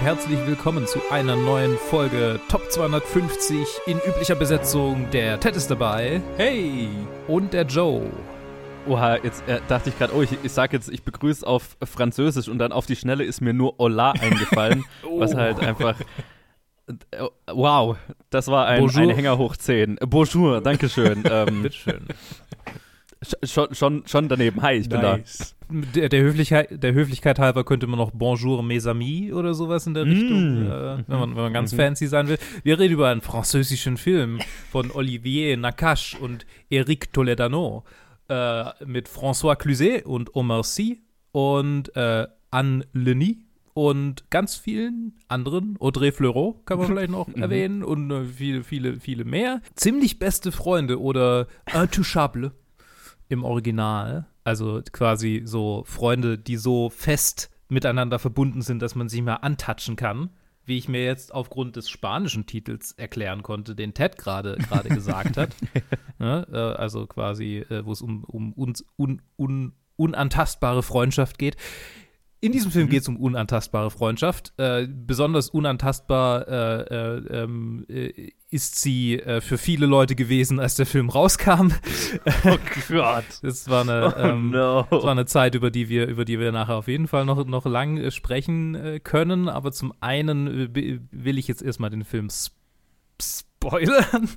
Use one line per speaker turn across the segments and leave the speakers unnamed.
und herzlich willkommen zu einer neuen Folge Top 250 in üblicher Besetzung. Der Ted ist dabei. Hey! Und der Joe.
Oha, jetzt äh, dachte ich gerade, oh, ich, ich sag jetzt, ich begrüße auf Französisch und dann auf die Schnelle ist mir nur Hola eingefallen,
oh.
was halt einfach. Äh, wow, das war ein, ein Hänger hoch 10. Bonjour, Dankeschön.
ähm, Bitteschön.
Schon, schon, schon daneben. Hi, ich nice.
bin da. Der, der, Höflichkeit, der Höflichkeit halber könnte man noch Bonjour mes amis oder sowas in der mm. Richtung, äh, wenn, man, wenn man ganz fancy sein will. Wir reden über einen französischen Film von Olivier Nakache und Eric Toledano äh, mit François Cluzet und Omar Sy und äh, Anne Lenny und ganz vielen anderen. Audrey Fleurot kann man vielleicht noch mhm. erwähnen und äh, viele, viele, viele mehr. Ziemlich beste Freunde oder Intouchable im Original. Also quasi so Freunde, die so fest miteinander verbunden sind, dass man sie mal antatschen kann. Wie ich mir jetzt aufgrund des spanischen Titels erklären konnte, den Ted gerade gesagt hat. ja, äh, also quasi, äh, wo es um, um uns un, un, unantastbare Freundschaft geht. In diesem Film mhm. geht es um unantastbare Freundschaft. Äh, besonders unantastbar äh, äh, ähm, äh, ist sie äh, für viele Leute gewesen, als der Film rauskam.
Oh Gott.
das war eine, oh ähm, no. das war eine Zeit, über die wir, über die wir nachher auf jeden Fall noch, noch lang äh, sprechen können. Aber zum einen will ich jetzt erstmal den Film sp spoilern.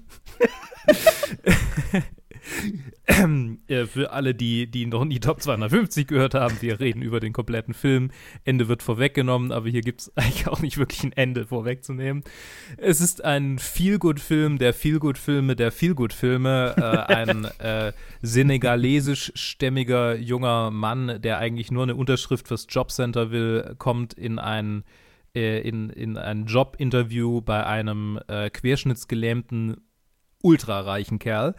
äh, für alle, die, die noch nie Top 250 gehört haben, wir reden über den kompletten Film. Ende wird vorweggenommen, aber hier gibt es eigentlich auch nicht wirklich ein Ende vorwegzunehmen. Es ist ein Feelgood-Film der Feelgood-Filme der Feelgood-Filme. Äh, ein äh, senegalesisch-stämmiger junger Mann, der eigentlich nur eine Unterschrift fürs Jobcenter will, kommt in ein äh, in, in ein Jobinterview bei einem äh, querschnittsgelähmten ultrareichen Kerl,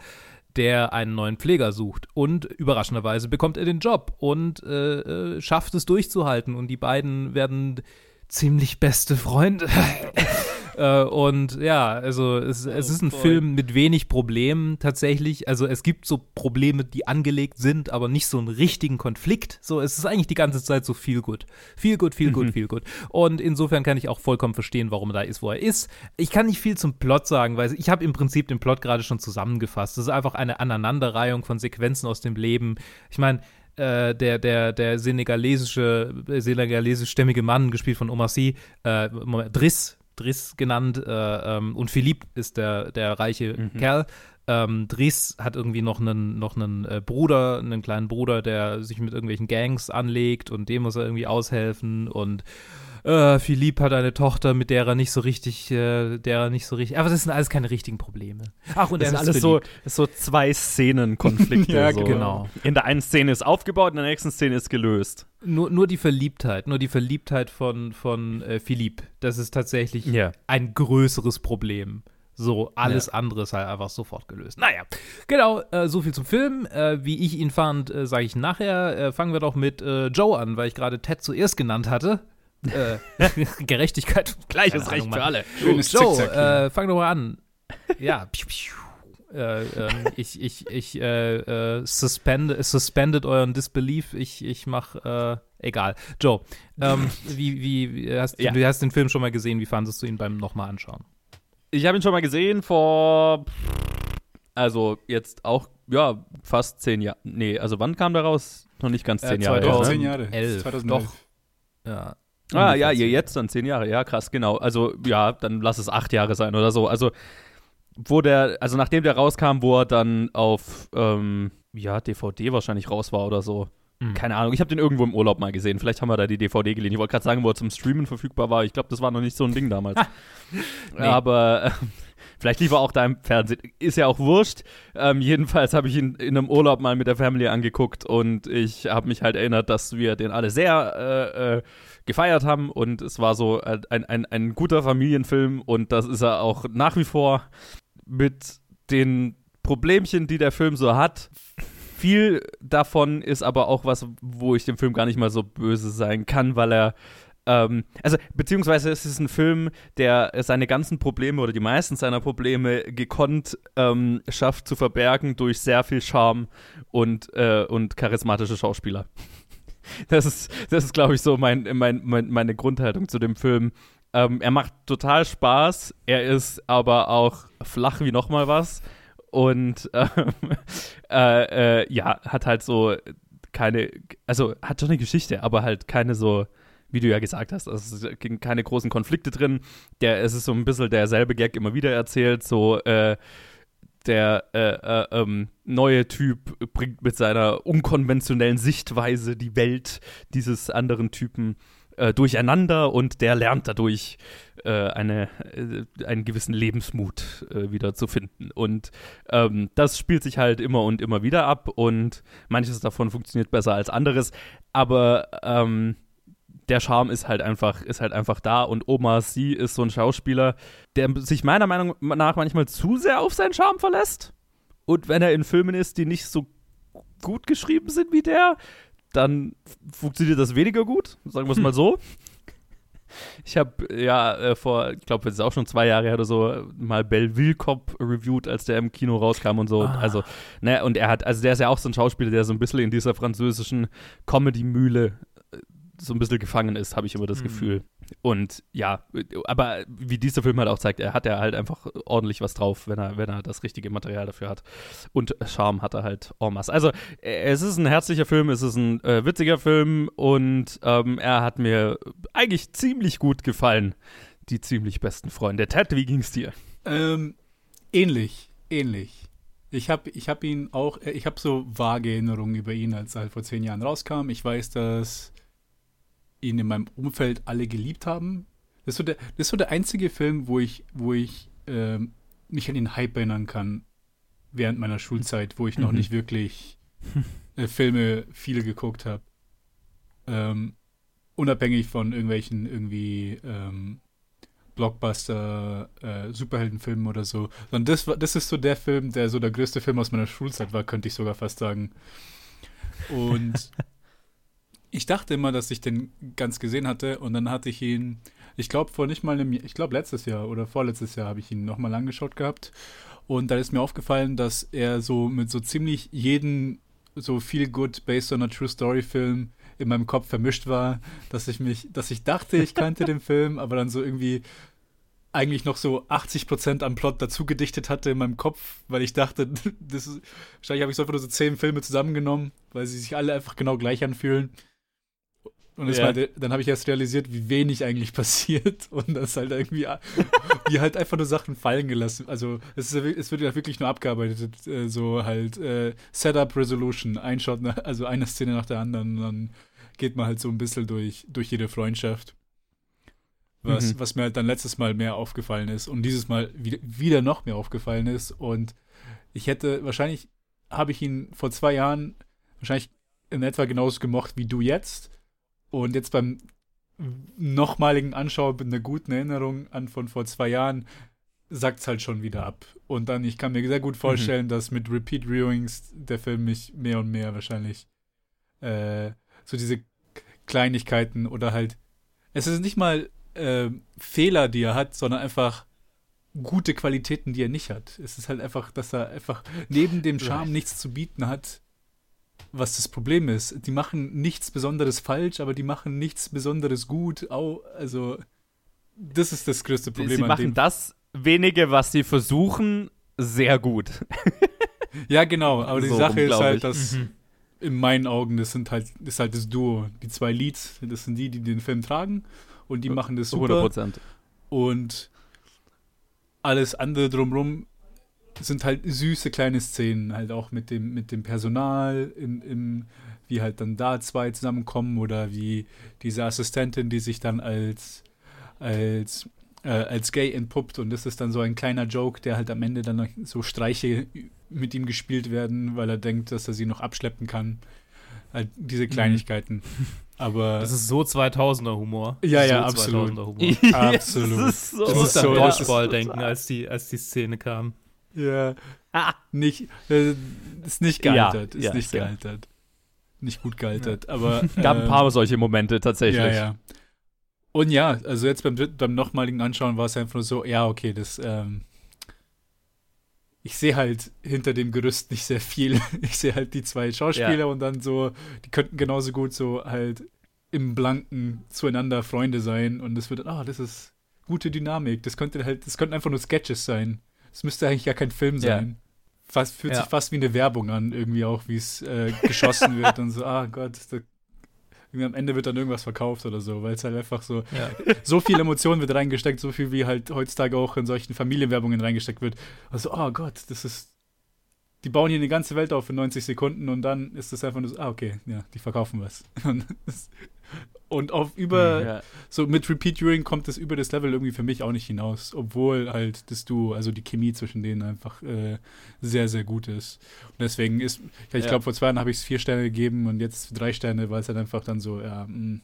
der einen neuen Pfleger sucht. Und überraschenderweise bekommt er den Job und äh, äh, schafft es durchzuhalten. Und die beiden werden ziemlich beste Freunde. Äh, und ja, also es, es ist ein oh, Film mit wenig Problemen tatsächlich. Also es gibt so Probleme, die angelegt sind, aber nicht so einen richtigen Konflikt. So, es ist eigentlich die ganze Zeit so viel gut. Viel gut, viel gut, viel gut. Und insofern kann ich auch vollkommen verstehen, warum er da ist, wo er ist. Ich kann nicht viel zum Plot sagen, weil ich habe im Prinzip den Plot gerade schon zusammengefasst. Das ist einfach eine Aneinanderreihung von Sequenzen aus dem Leben. Ich meine, äh, der, der, der senegalesische, senegalesischstämmige Mann, gespielt von Omar Sy, äh, Driss, Driss genannt äh, ähm, und Philipp ist der, der reiche mhm. Kerl. Ähm, Driss hat irgendwie noch einen, noch einen äh, Bruder, einen kleinen Bruder, der sich mit irgendwelchen Gangs anlegt und dem muss er irgendwie aushelfen und äh, Philipp hat eine Tochter, mit der er nicht so richtig, äh, der er nicht so richtig, aber das sind alles keine richtigen Probleme.
Ach, und das sind alles so, so zwei Szenenkonflikte. ja, so. genau. In der einen Szene ist aufgebaut, in der nächsten Szene ist gelöst.
Nur, nur die Verliebtheit, nur die Verliebtheit von, von äh, Philipp, das ist tatsächlich yeah. ein größeres Problem. So, alles ja. andere ist halt einfach sofort gelöst. Naja, genau, äh, so viel zum Film. Äh, wie ich ihn fand, äh, sage ich nachher. Äh, fangen wir doch mit äh, Joe an, weil ich gerade Ted zuerst genannt hatte äh, Gerechtigkeit, gleiches Recht für alle. Schönes Joe, äh, fang doch mal an. Ja, piu, piu. Äh, äh, ich ich, ich äh, äh, suspend, suspended euren Disbelief. Ich, ich mach, äh, egal. Joe, ähm, wie, wie, hast, ja. du hast den Film schon mal gesehen. Wie fandest du ihn beim nochmal anschauen?
Ich habe ihn schon mal gesehen vor, also jetzt auch, ja, fast zehn Jahre. Nee, also wann kam der raus? Noch nicht ganz zehn Jahre.
Doch, zehn Jahre.
Elf. 2011. Doch.
Ja, Ah, ja, ihr jetzt dann zehn Jahre. Ja, krass, genau. Also, ja, dann lass es acht Jahre sein oder so. Also, wo der, also nachdem der rauskam, wo er dann auf, ähm, ja, DVD wahrscheinlich raus war oder so. Mhm. Keine Ahnung, ich habe den irgendwo im Urlaub mal gesehen. Vielleicht haben wir da die DVD geliehen. Ich wollte gerade sagen, wo er zum Streamen verfügbar war. Ich glaube, das war noch nicht so ein Ding damals. nee. Aber äh, vielleicht lief er auch da im Fernsehen. Ist ja auch wurscht. Ähm, jedenfalls habe ich ihn in einem Urlaub mal mit der Family angeguckt und ich habe mich halt erinnert, dass wir den alle sehr äh, äh, gefeiert haben und es war so ein, ein, ein guter Familienfilm und das ist er auch nach wie vor mit den Problemchen, die der Film so hat. Viel davon ist aber auch was, wo ich dem Film gar nicht mal so böse sein kann, weil er ähm, also, beziehungsweise es ist ein Film, der seine ganzen Probleme oder die meisten seiner Probleme gekonnt ähm, schafft zu verbergen durch sehr viel Charme und, äh, und charismatische Schauspieler. Das ist, das ist glaube ich, so mein, mein, mein, meine Grundhaltung zu dem Film. Ähm, er macht total Spaß. Er ist aber auch flach wie nochmal was. Und ähm, äh, äh, ja, hat halt so keine, also hat schon eine Geschichte, aber halt keine so, wie du ja gesagt hast, also es sind keine großen Konflikte drin. Der, es ist so ein bisschen derselbe Gag immer wieder erzählt, so, äh, der äh, äh, ähm, neue Typ bringt mit seiner unkonventionellen Sichtweise die Welt dieses anderen Typen äh, durcheinander und der lernt dadurch äh, eine, äh, einen gewissen Lebensmut äh, wieder zu finden. Und ähm, das spielt sich halt immer und immer wieder ab und manches davon funktioniert besser als anderes, aber ähm, der Charme ist halt einfach, ist halt einfach da und Omar Sy ist so ein Schauspieler, der sich meiner Meinung nach manchmal zu sehr auf seinen Charme verlässt. Und wenn er in Filmen ist, die nicht so gut geschrieben sind wie der, dann funktioniert das weniger gut, sagen wir es mal so. Ich habe ja äh, vor, ich glaube, es ist auch schon zwei Jahre her oder so, mal Belleville Cop reviewed, als der im Kino rauskam und so. Ah. Also, ne, und er hat, also der ist ja auch so ein Schauspieler, der so ein bisschen in dieser französischen Comedy-Mühle so ein bisschen gefangen ist, habe ich immer das mhm. Gefühl. Und ja, aber wie dieser Film halt auch zeigt, er hat ja halt einfach ordentlich was drauf, wenn er, wenn er das richtige Material dafür hat. Und Charme hat er halt en masse. Also, es ist ein herzlicher Film, es ist ein äh, witziger Film und ähm, er hat mir eigentlich ziemlich gut gefallen. Die ziemlich besten Freunde. Ted, wie ging's dir?
Ähm, ähnlich, ähnlich. Ich habe ich hab ihn auch, äh, ich habe so vage Erinnerungen über ihn, als er halt vor zehn Jahren rauskam. Ich weiß, dass ihn in meinem Umfeld alle geliebt haben. Das ist so der, das ist so der einzige Film, wo ich, wo ich äh, mich an den Hype erinnern kann während meiner Schulzeit, wo ich noch mhm. nicht wirklich äh, Filme viele geguckt habe. Ähm, unabhängig von irgendwelchen irgendwie ähm, Blockbuster, äh, Superheldenfilmen oder so. Sondern das, das ist so der Film, der so der größte Film aus meiner Schulzeit war, könnte ich sogar fast sagen. Und ich dachte immer, dass ich den ganz gesehen hatte und dann hatte ich ihn, ich glaube vor nicht mal einem, ich glaube letztes Jahr oder vorletztes Jahr habe ich ihn nochmal angeschaut gehabt und da ist mir aufgefallen, dass er so mit so ziemlich jeden so viel good based on a true story Film in meinem Kopf vermischt war, dass ich mich, dass ich dachte, ich kannte den Film, aber dann so irgendwie eigentlich noch so 80 Prozent am Plot dazu gedichtet hatte in meinem Kopf, weil ich dachte, das ist, wahrscheinlich habe ich so einfach nur so zehn Filme zusammengenommen, weil sie sich alle einfach genau gleich anfühlen. Und ja. war, dann habe ich erst realisiert, wie wenig eigentlich passiert und das halt irgendwie, wie halt einfach nur Sachen fallen gelassen. Also es, ist, es wird ja wirklich nur abgearbeitet, äh, so halt äh, Setup, Resolution, ein Shot, nach, also eine Szene nach der anderen und dann geht man halt so ein bisschen durch, durch jede Freundschaft. Was, mhm. was mir halt dann letztes Mal mehr aufgefallen ist und dieses Mal wieder, wieder noch mehr aufgefallen ist und ich hätte, wahrscheinlich habe ich ihn vor zwei Jahren wahrscheinlich in etwa genauso gemocht wie du jetzt und jetzt beim nochmaligen Anschauen mit einer guten Erinnerung an von vor zwei Jahren sagt es halt schon wieder ab. Und dann, ich kann mir sehr gut vorstellen, mhm. dass mit Repeat Viewings der Film mich mehr und mehr wahrscheinlich äh, so diese Kleinigkeiten oder halt, es ist nicht mal äh, Fehler, die er hat, sondern einfach gute Qualitäten, die er nicht hat. Es ist halt einfach, dass er einfach neben dem Charme nichts zu bieten hat, was das Problem ist. Die machen nichts Besonderes falsch, aber die machen nichts Besonderes gut. Au, also, das ist das größte Problem.
Sie machen das wenige, was sie versuchen, sehr gut.
ja, genau. Aber die so Sache ist halt, dass mhm. in meinen Augen, das sind halt, das ist halt das Duo. Die zwei Leads, das sind die, die den Film tragen und die machen das super. 100%. Und alles andere drumrum sind halt süße kleine Szenen, halt auch mit dem, mit dem Personal, im, im, wie halt dann da zwei zusammenkommen oder wie diese Assistentin, die sich dann als, als, äh, als gay entpuppt und das ist dann so ein kleiner Joke, der halt am Ende dann so Streiche mit ihm gespielt werden, weil er denkt, dass er sie noch abschleppen kann. Halt diese mhm. Kleinigkeiten. Mhm. Aber
das ist so 2000er Humor.
Ja,
so
ja, absolut. Humor.
absolut. Das ist so. Das ist so, Dodgeball denken, als die, als die Szene kam.
Ja. Ah. Nicht, äh, ist nicht gealtert. Ja, ist ja, nicht ja. gealtert. Nicht gut gealtert, aber.
Gab ein paar ähm, solche Momente tatsächlich.
Ja, ja. Und ja, also jetzt beim, beim nochmaligen Anschauen war es einfach nur so, ja, okay, das, ähm, ich sehe halt hinter dem Gerüst nicht sehr viel. Ich sehe halt die zwei Schauspieler ja. und dann so, die könnten genauso gut so halt im Blanken zueinander Freunde sein und es wird, ah, oh, das ist, gute Dynamik. Das könnte halt, das könnten einfach nur Sketches sein. Es müsste eigentlich gar kein Film sein. Ja. Fast, fühlt ja. sich fast wie eine Werbung an, irgendwie auch, wie es äh, geschossen wird und so, ah Gott, da, am Ende wird dann irgendwas verkauft oder so, weil es halt einfach so, ja. so viel Emotion wird reingesteckt, so viel wie halt heutzutage auch in solchen Familienwerbungen reingesteckt wird. Also, oh Gott, das ist, die bauen hier eine ganze Welt auf in 90 Sekunden und dann ist das einfach nur so, ah, okay, ja, die verkaufen was. Und auf über, ja. so mit Repeat Viewing kommt das über das Level irgendwie für mich auch nicht hinaus, obwohl halt das Duo, also die Chemie zwischen denen einfach äh, sehr, sehr gut ist. Und deswegen ist, ich ja. glaube, vor zwei Jahren habe ich es vier Sterne gegeben und jetzt drei Sterne, weil es halt einfach dann so, ja, mh, mm,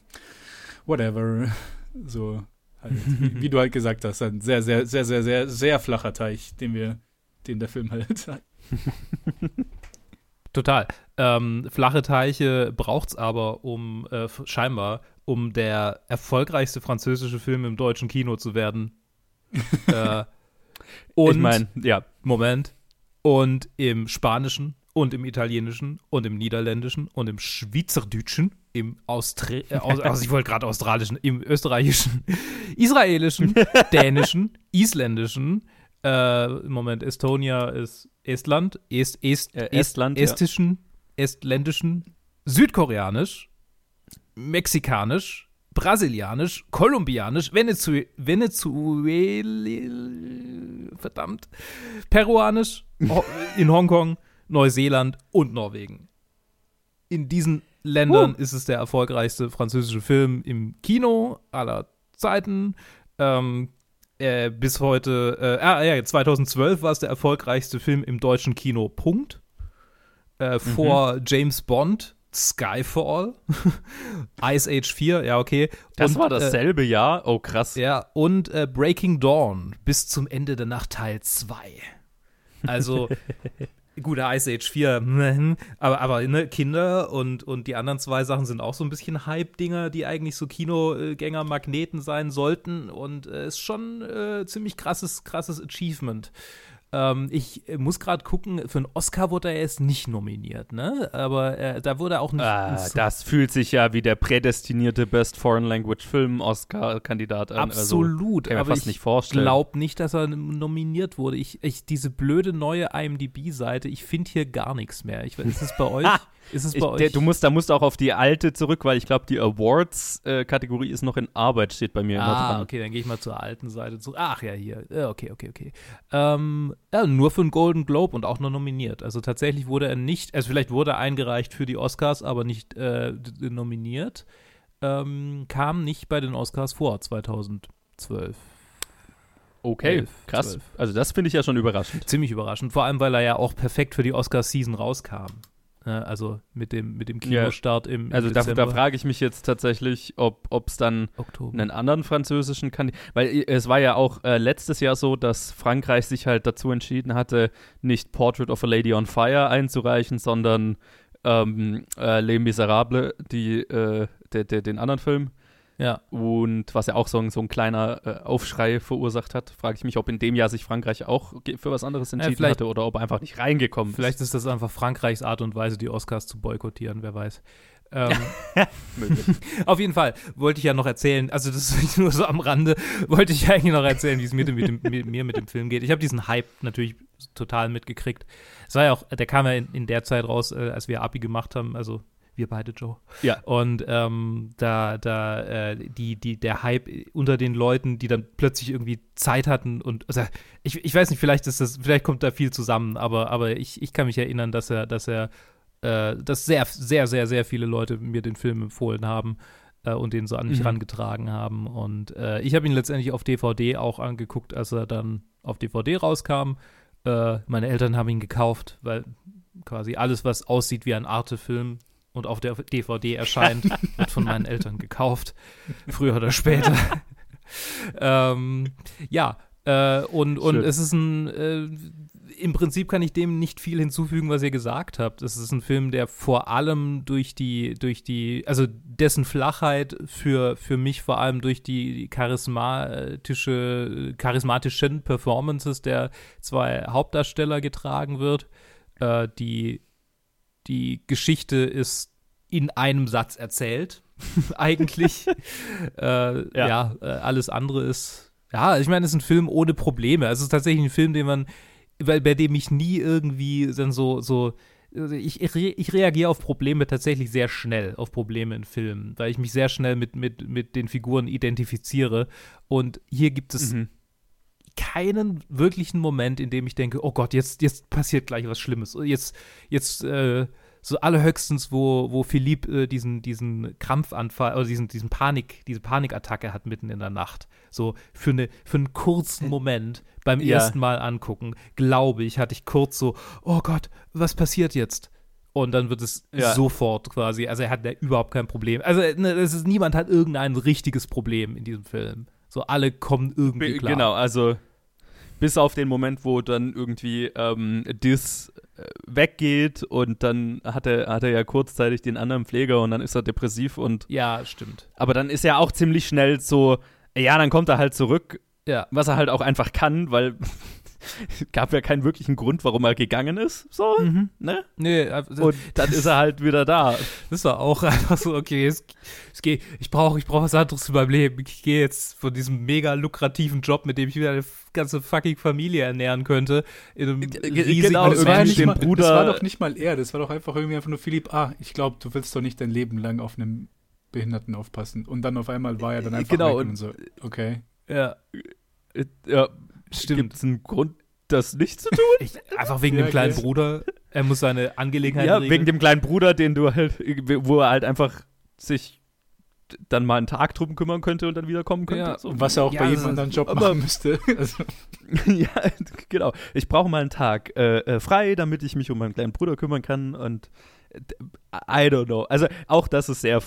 whatever, so halt, wie, wie, du halt gesagt hast, ein sehr, sehr, sehr, sehr, sehr, sehr flacher Teich, den wir, den der Film halt.
Total. Ähm, flache Teiche braucht es aber, um äh, scheinbar, um der erfolgreichste französische Film im deutschen Kino zu werden. äh, und,
ich meine, ja.
Moment. Und im Spanischen und im Italienischen und im Niederländischen und im Schweizerdeutschen, im Austra äh, aus, also ich wollte gerade australischen, im österreichischen, israelischen, dänischen, isländischen, äh, Moment, Estonia ist Estland, Est, Est,
äh, Estland,
estischen, ja. estländischen, südkoreanisch, mexikanisch, brasilianisch, kolumbianisch, Venezu Venezuela, verdammt, peruanisch, in Hongkong, Neuseeland und Norwegen. In diesen Ländern uh. ist es der erfolgreichste französische Film im Kino aller Zeiten. Ähm, äh, bis heute, äh, ah ja, 2012 war es der erfolgreichste Film im deutschen Kino, Punkt. Äh, mhm. vor James Bond, Skyfall, Ice Age 4, ja, okay.
Das und, war dasselbe äh, Jahr, oh krass.
Ja, und äh, Breaking Dawn bis zum Ende der Nacht Teil 2. Also, Gut, Ice Age 4, hm, aber, aber ne, Kinder und, und die anderen zwei Sachen sind auch so ein bisschen Hype-Dinger, die eigentlich so Kinogänger-Magneten sein sollten. Und es äh, ist schon äh, ziemlich krasses, krasses Achievement. Ähm, ich muss gerade gucken, für einen Oscar wurde er jetzt nicht nominiert, ne? Aber äh, da wurde auch nicht.
Ah, das fühlt sich ja wie der prädestinierte Best Foreign Language Film Oscar-Kandidat an.
Also, Absolut,
also, aber ich
glaube nicht, dass er nominiert wurde. Ich, ich diese blöde neue IMDb-Seite, ich finde hier gar nichts mehr. Ich, ist es bei euch? Ist es bei
ich,
euch?
Der, du musst, da musst auch auf die alte zurück, weil ich glaube, die Awards-Kategorie äh, ist noch in Arbeit, steht bei mir
ah,
immer
dran. okay, dann gehe ich mal zur alten Seite zurück. Ach ja, hier. Okay, okay, okay. Ähm, ja, nur für einen Golden Globe und auch nur nominiert. Also tatsächlich wurde er nicht, also vielleicht wurde er eingereicht für die Oscars, aber nicht äh, nominiert. Ähm, kam nicht bei den Oscars vor, 2012.
Okay, 11, krass. 12. Also das finde ich ja schon überraschend.
Ziemlich überraschend, vor allem weil er ja auch perfekt für die Oscar-Season rauskam. Ne, also mit dem, mit dem Kinostart ja. im,
im Also da, da frage ich mich jetzt tatsächlich, ob es dann Oktober. einen anderen französischen Kandidaten, weil es war ja auch äh, letztes Jahr so, dass Frankreich sich halt dazu entschieden hatte, nicht Portrait of a Lady on Fire einzureichen, sondern ähm, äh, Les Miserables, die, äh, de, de, den anderen Film.
Ja.
Und was ja auch so ein, so ein kleiner äh, Aufschrei verursacht hat, frage ich mich, ob in dem Jahr sich Frankreich auch für was anderes entschieden ja, hatte oder ob er einfach nicht reingekommen
Vielleicht ist das einfach Frankreichs Art und Weise, die Oscars zu boykottieren, wer weiß. Ähm, auf jeden Fall wollte ich ja noch erzählen, also das ist nur so am Rande, wollte ich eigentlich noch erzählen, wie es mir mit dem, mit, mir mit dem Film geht. Ich habe diesen Hype natürlich total mitgekriegt. Es war ja auch, der kam ja in, in der Zeit raus, äh, als wir Abi gemacht haben, also wir beide, Joe.
Ja.
Und ähm, da, da, äh, die, die, der Hype unter den Leuten, die dann plötzlich irgendwie Zeit hatten und also ich, ich weiß nicht, vielleicht ist das, vielleicht kommt da viel zusammen, aber, aber ich, ich kann mich erinnern, dass er, dass er, äh, dass sehr, sehr, sehr, sehr viele Leute mir den Film empfohlen haben äh, und den so an mich mhm. rangetragen haben. Und äh, ich habe ihn letztendlich auf DVD auch angeguckt, als er dann auf DVD rauskam. Äh, meine Eltern haben ihn gekauft, weil quasi alles, was aussieht wie ein Arte-Film, und auf der DVD erscheint, wird von meinen Eltern gekauft, früher oder später. ähm, ja, äh, und, und es ist ein, äh, im Prinzip kann ich dem nicht viel hinzufügen, was ihr gesagt habt. Es ist ein Film, der vor allem durch die, durch die, also dessen Flachheit für, für mich vor allem durch die charismatische, charismatischen Performances der zwei Hauptdarsteller getragen wird, äh, die die Geschichte ist in einem Satz erzählt, eigentlich. äh, ja, ja äh, alles andere ist Ja, ich meine, es ist ein Film ohne Probleme. Es ist tatsächlich ein Film, den man, weil bei dem ich nie irgendwie dann so, so, also ich, ich, ich reagiere auf Probleme tatsächlich sehr schnell, auf Probleme in Filmen, weil ich mich sehr schnell mit, mit, mit den Figuren identifiziere. Und hier gibt es mhm. Keinen wirklichen Moment, in dem ich denke, oh Gott, jetzt, jetzt passiert gleich was Schlimmes. Jetzt, jetzt, äh, so allerhöchstens, wo, wo Philipp äh, diesen, diesen Krampfanfall oder diesen, diesen Panik, diese Panikattacke hat mitten in der Nacht. So für, eine, für einen kurzen Moment beim ja. ersten Mal angucken, glaube ich, hatte ich kurz so, oh Gott, was passiert jetzt? Und dann wird es ja. sofort quasi, also er hat ja überhaupt kein Problem. Also ne, ist, niemand hat irgendein richtiges Problem in diesem Film. So alle kommen irgendwie klar.
Genau, also bis auf den Moment, wo dann irgendwie ähm, Dis äh, weggeht und dann hat er, hat er ja kurzzeitig den anderen Pfleger und dann ist er depressiv und.
Ja, stimmt.
Aber dann ist er auch ziemlich schnell so, ja, dann kommt er halt zurück. Ja. Was er halt auch einfach kann, weil gab ja keinen wirklichen Grund, warum er gegangen ist. So, mhm. ne?
Nee,
also, und dann ist er halt wieder da.
Das war auch einfach so, okay, es, es geht, ich brauche ich brauch was anderes in meinem Leben. Ich gehe jetzt von diesem mega lukrativen Job, mit dem ich wieder eine ganze fucking Familie ernähren könnte, in einem riesigen
genau, das war, ja mal, Bruder. das war doch nicht mal er, das war doch einfach irgendwie einfach nur Philipp, ah, ich glaube, du willst doch nicht dein Leben lang auf einem Behinderten aufpassen. Und dann auf einmal war er dann einfach
genau,
und, und so, okay.
Ja, ja, Stimmt. Gibt es einen Grund, das nicht zu tun?
Ich, einfach wegen ja, dem kleinen okay. Bruder. Er muss seine Angelegenheit
Ja, regeln. wegen dem kleinen Bruder, den du halt, wo er halt einfach sich dann mal einen Tag drum kümmern könnte und dann wieder kommen könnte. Ja,
so. Was er auch ja, bei jedem anderen Job aber, machen müsste. Also.
ja, genau. Ich brauche mal einen Tag äh, äh, frei, damit ich mich um meinen kleinen Bruder kümmern kann und äh, I don't know. Also auch das ist sehr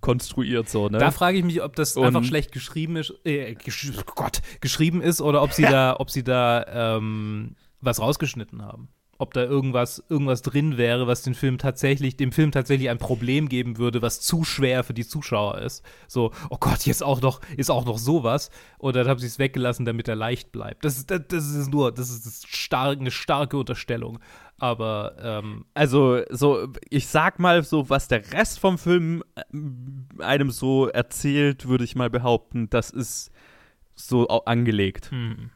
konstruiert so, ne?
Da frage ich mich, ob das und einfach schlecht geschrieben ist, äh, gesch oh Gott, geschrieben ist oder ob sie da, ob sie da ähm, was rausgeschnitten haben. Ob da irgendwas, irgendwas drin wäre, was den Film tatsächlich, dem Film tatsächlich ein Problem geben würde, was zu schwer für die Zuschauer ist. So, oh Gott, jetzt auch noch, ist auch noch sowas. Oder dann haben sie es weggelassen, damit er leicht bleibt. Das ist, das, das ist nur, das ist stark, eine starke Unterstellung. Aber ähm,
also so, ich sag mal so, was der Rest vom Film äh, einem so erzählt, würde ich mal behaupten, das ist so angelegt. Hm.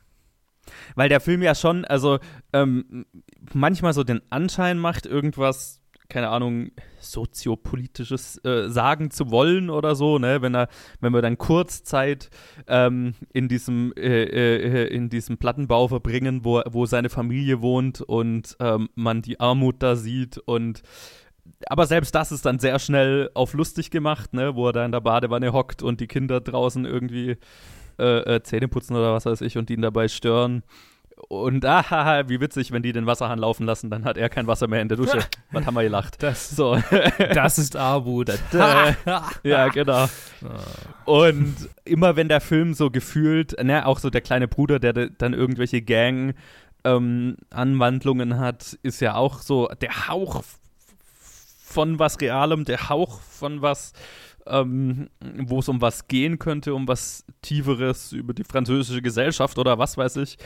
Weil der Film ja schon, also ähm, manchmal so den Anschein macht, irgendwas keine Ahnung, soziopolitisches äh, sagen zu wollen oder so, ne? Wenn er, wenn wir dann Kurzzeit ähm, in diesem äh, äh, in diesem Plattenbau verbringen, wo, wo seine Familie wohnt und ähm, man die Armut da sieht und aber selbst das ist dann sehr schnell auf lustig gemacht, ne? Wo er da in der Badewanne hockt und die Kinder draußen irgendwie äh, äh Zähne putzen oder was weiß ich und ihn dabei stören. Und ah, wie witzig, wenn die den Wasserhahn laufen lassen, dann hat er kein Wasser mehr in der Dusche. Was haben wir gelacht?
Das, so. das ist Armut.
ja, genau. Und immer wenn der Film so gefühlt, ne, auch so der kleine Bruder, der dann irgendwelche Gang ähm, Anwandlungen hat, ist ja auch so der Hauch von was Realem, der Hauch von was ähm, wo es um was gehen könnte, um was Tieferes über die französische Gesellschaft oder was weiß ich.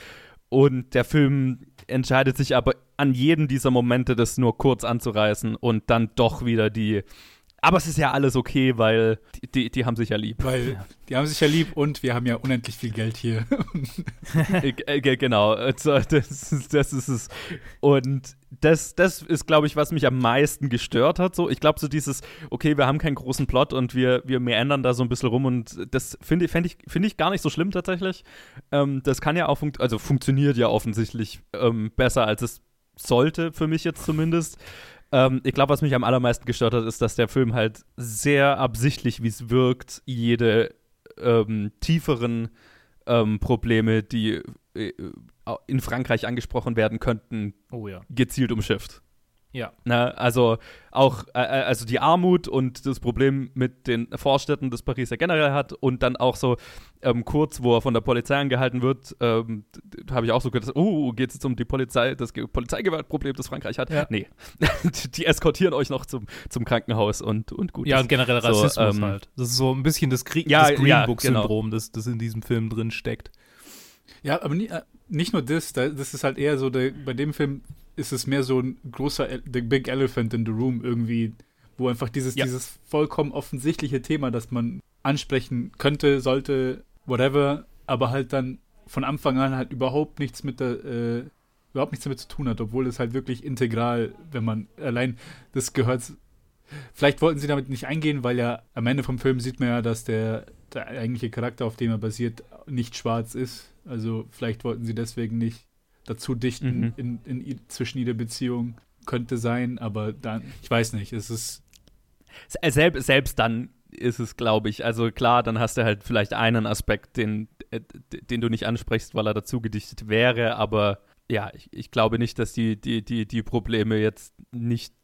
Und der Film entscheidet sich aber an jedem dieser Momente, das nur kurz anzureißen und dann doch wieder die. Aber es ist ja alles okay, weil die, die, die haben sich ja lieb.
Weil die haben sich ja lieb und wir haben ja unendlich viel Geld hier.
Äh, genau, also das, das ist es. Und das, das ist, glaube ich, was mich am meisten gestört hat. So, ich glaube, so dieses, okay, wir haben keinen großen Plot und wir, wir ändern da so ein bisschen rum und das finde ich, find ich gar nicht so schlimm tatsächlich. Ähm, das kann ja auch, fun also funktioniert ja offensichtlich ähm, besser, als es sollte, für mich jetzt zumindest. Ähm, ich glaube, was mich am allermeisten gestört hat, ist, dass der Film halt sehr absichtlich, wie es wirkt, jede ähm, tieferen ähm, Probleme, die äh, in Frankreich angesprochen werden könnten,
oh, ja.
gezielt umschifft.
Ja.
Na, also auch äh, äh, also die Armut und das Problem mit den Vorstädten, das Paris ja generell hat und dann auch so ähm, kurz, wo er von der Polizei angehalten wird, ähm, habe ich auch so gedacht, oh, geht es jetzt um die Polizei, das Polizeigewaltproblem, das Frankreich hat? Ja. Nee. die eskortieren euch noch zum, zum Krankenhaus und, und gut.
Ja, und generell Rassismus so, ähm, halt. Das ist so ein bisschen das, Gre ja, das Green Book-Syndrom, ja, genau. das, das in diesem Film drin steckt.
Ja, aber nie, äh, nicht nur das, das ist halt eher so, der, bei dem Film ist es mehr so ein großer, the big elephant in the room irgendwie, wo einfach dieses, ja. dieses vollkommen offensichtliche Thema, das man ansprechen könnte, sollte, whatever, aber halt dann von Anfang an halt überhaupt nichts mit der, äh, überhaupt nichts damit zu tun hat, obwohl es halt wirklich integral, wenn man allein das gehört. Vielleicht wollten sie damit nicht eingehen, weil ja am Ende vom Film sieht man ja, dass der, der eigentliche Charakter, auf dem er basiert, nicht schwarz ist. Also vielleicht wollten sie deswegen nicht dazu dichten mhm. in, in, zwischen jeder Beziehung. Könnte sein, aber dann, ich weiß nicht, es ist.
Selbst, selbst dann ist es, glaube ich. Also klar, dann hast du halt vielleicht einen Aspekt, den, äh, den du nicht ansprichst, weil er dazu gedichtet wäre, aber ja, ich, ich glaube nicht, dass die, die, die, die Probleme jetzt nicht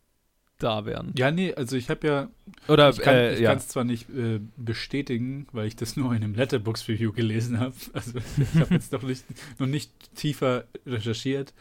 da wären.
Ja, nee, also ich habe ja.
Oder
ich kann
es
äh, ja. zwar nicht äh, bestätigen, weil ich das nur in einem Letterbox-Review gelesen habe. Also ich habe jetzt noch nicht, noch nicht tiefer recherchiert,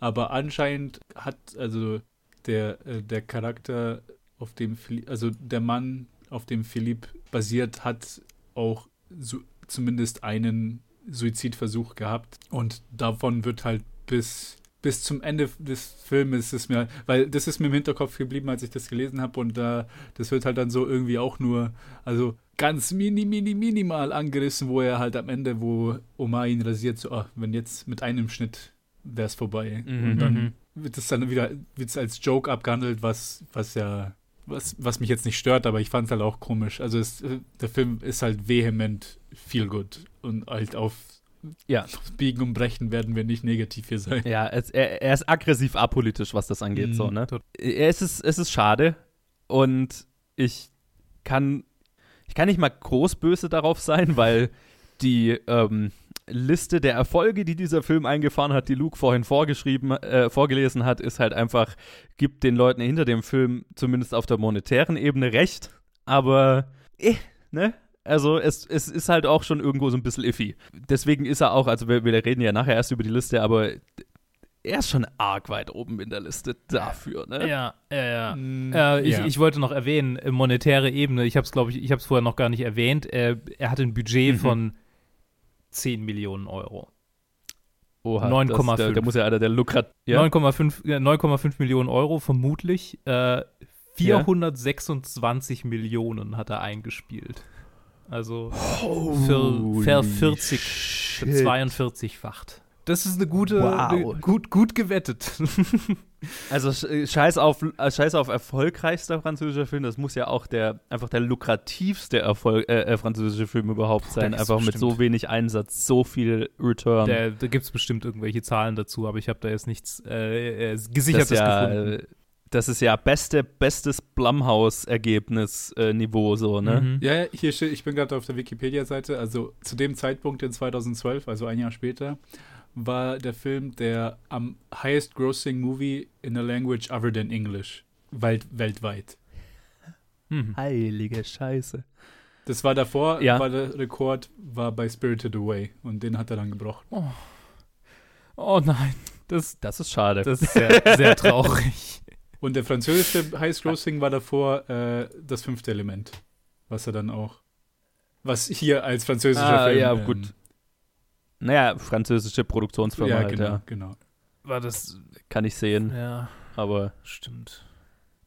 aber anscheinend hat also der, äh, der Charakter, auf dem, also der Mann, auf dem Philipp basiert, hat auch so, zumindest einen Suizidversuch gehabt und davon wird halt bis bis zum Ende des Filmes ist mir, weil das ist mir im Hinterkopf geblieben, als ich das gelesen habe und da, äh, das wird halt dann so irgendwie auch nur, also ganz mini, mini, minimal angerissen, wo er halt am Ende, wo Omar ihn rasiert, so, oh, wenn jetzt mit einem Schnitt wäre es vorbei. Mhm. Und dann mhm. wird es dann wieder wird's als Joke abgehandelt, was, was ja, was, was mich jetzt nicht stört, aber ich fand es halt auch komisch. Also es, der Film ist halt vehement viel gut und halt auf ja. Biegen und Brechen werden wir nicht negativ hier sein.
Ja, es, er, er, ist aggressiv apolitisch, was das angeht. Mm, so, ne? Es ist, es ist schade und ich kann, ich kann nicht mal groß böse darauf sein, weil die ähm, Liste der Erfolge, die dieser Film eingefahren hat, die Luke vorhin vorgeschrieben, äh, vorgelesen hat, ist halt einfach, gibt den Leuten hinter dem Film zumindest auf der monetären Ebene recht, aber eh, ne? Also es, es ist halt auch schon irgendwo so ein bisschen iffy. Deswegen ist er auch, also wir, wir reden ja nachher erst über die Liste, aber er ist schon arg weit oben in der Liste dafür, ne?
Ja, ja, ja. Mm, äh, ich, ja. ich, wollte noch erwähnen, äh, monetäre Ebene, ich habe es, glaube ich, ich habe es vorher noch gar nicht erwähnt, äh, er hat ein Budget mhm. von 10 Millionen Euro.
Oha, 9,5. Der, der, muss ja einer der Lukrat. Ja?
9,5 Millionen Euro, vermutlich. Äh, 426 ja? Millionen hat er eingespielt. Also für, ver 40, 42-facht. Das ist eine gute, wow. eine, gut, gut gewettet.
also scheiß auf, scheiß auf erfolgreichster französischer Film, das muss ja auch der einfach der lukrativste Erfolg, äh, äh französische Film überhaupt sein. Einfach mit so wenig Einsatz, so viel Return.
Der, da gibt es bestimmt irgendwelche Zahlen dazu, aber ich habe da jetzt nichts äh, äh gesichertes
ja, gefunden das ist ja beste, bestes Blumhouse-Ergebnis-Niveau, so, ne? Mhm.
Ja, hier steht, ich bin gerade auf der Wikipedia-Seite, also zu dem Zeitpunkt in 2012, also ein Jahr später, war der Film der am highest grossing movie in a language other than English. Welt, weltweit.
Hm. Heilige Scheiße.
Das war davor, ja. war der Rekord, war bei Spirited Away und den hat er dann gebrochen.
Oh, oh nein.
Das, das ist schade.
Das ist sehr, sehr traurig.
Und der französische Highest Grossing war davor äh, das fünfte Element. Was er dann auch. Was hier als französischer ah, Film.
Ja, gut. Ähm, naja, französische Produktionsfirma. Ja,
halt, genau,
ja.
genau.
War das. Kann ich sehen.
Ja.
Aber.
Stimmt.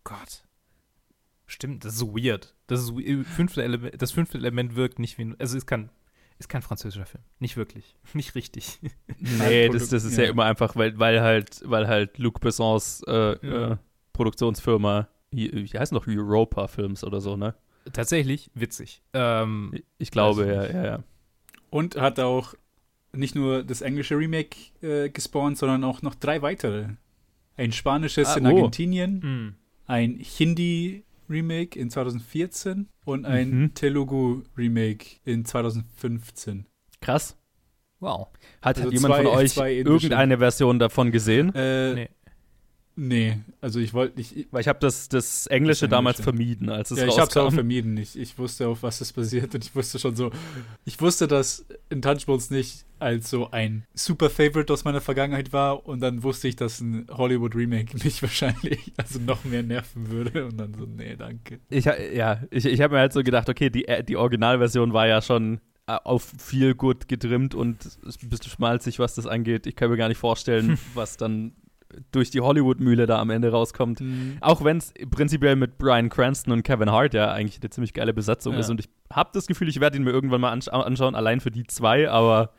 Gott. Stimmt, das ist so weird. Das, ist, fünfte Element, das fünfte Element wirkt nicht wie. Also, es kann ist kein französischer Film. Nicht wirklich. Nicht richtig.
nee, das, das ist ja. ja, immer einfach, weil, weil halt, weil halt Luc Bessons äh, ja. äh, Produktionsfirma, wie, wie heißt noch Europa Films oder so, ne?
Tatsächlich witzig. Ähm,
ich glaube, ja, ja, ja.
Und hat auch nicht nur das englische Remake äh, gespawnt, sondern auch noch drei weitere. Ein spanisches ah, in oh. Argentinien, mhm. ein Hindi-Remake in 2014 und ein mhm. Telugu-Remake in 2015.
Krass.
Wow.
Hat, also jemand zwei, von euch irgendeine Version davon gesehen?
Äh, nee. Nee, also ich wollte nicht.
Weil ich habe das, das Englische das damals vermieden, als es
ja,
rauskam.
ich habe es auch vermieden. Ich, ich wusste, auf was es basiert und ich wusste schon so. Ich wusste, dass Intouchables nicht als so ein super Favorite aus meiner Vergangenheit war und dann wusste ich, dass ein Hollywood Remake mich wahrscheinlich also noch mehr nerven würde und dann so, nee, danke.
Ich, ja, ich, ich habe mir halt so gedacht, okay, die, äh, die Originalversion war ja schon äh, auf viel gut getrimmt und ein bisschen schmalzig, was das angeht. Ich kann mir gar nicht vorstellen, was dann durch die Hollywood-Mühle da am Ende rauskommt. Mhm. Auch wenn es prinzipiell mit Brian Cranston und Kevin Hart ja eigentlich eine ziemlich geile Besetzung ja. ist. Und ich habe das Gefühl, ich werde ihn mir irgendwann mal ansch anschauen, allein für die zwei, aber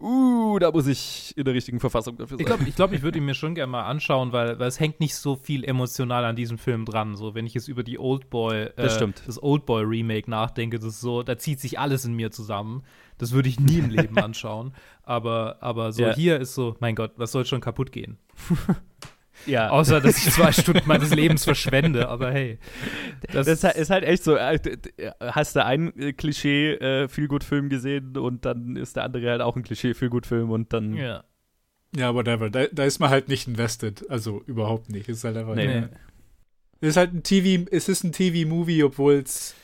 uh, da muss ich in der richtigen Verfassung dafür sein.
Ich glaube, ich, glaub, ich würde ihn mir schon gerne mal anschauen, weil, weil es hängt nicht so viel emotional an diesem Film dran. So, wenn ich jetzt über die Oldboy, äh,
das,
das Oldboy Remake nachdenke, das so, da zieht sich alles in mir zusammen. Das würde ich nie im Leben anschauen. Aber, aber so ja. hier ist so, mein Gott, was soll schon kaputt gehen?
Ja.
Außer, dass ich zwei Stunden meines Lebens verschwende, aber hey.
Das, das ist halt echt so, äh, hast du einen äh, klischee äh, gut film gesehen und dann ist der andere halt auch ein klischee gut film und dann.
Ja.
Ja, whatever. Da, da, ist man halt nicht invested. Also überhaupt nicht. Es ist halt einfach.
Nee.
Es ist halt ein TV, es ist ein TV-Movie, obwohl es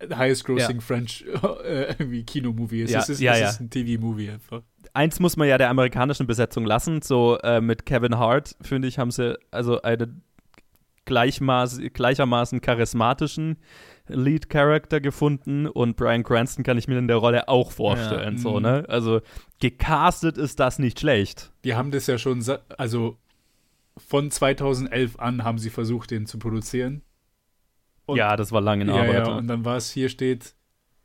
highest grossing ja. French äh, irgendwie Kinomovie ist.
Ja,
es ist,
ja,
es
ja.
ist ein TV-Movie einfach
eins muss man ja der amerikanischen Besetzung lassen. So äh, mit Kevin Hart, finde ich, haben sie also einen gleichmaß, gleichermaßen charismatischen Lead-Character gefunden und Brian Cranston kann ich mir in der Rolle auch vorstellen. Ja, so, mhm. ne? Also gecastet ist das nicht schlecht.
Die haben das ja schon, also von 2011 an haben sie versucht, den zu produzieren.
Und, ja, das war lange in
ja,
Arbeit.
Ja, und dann war es hier steht,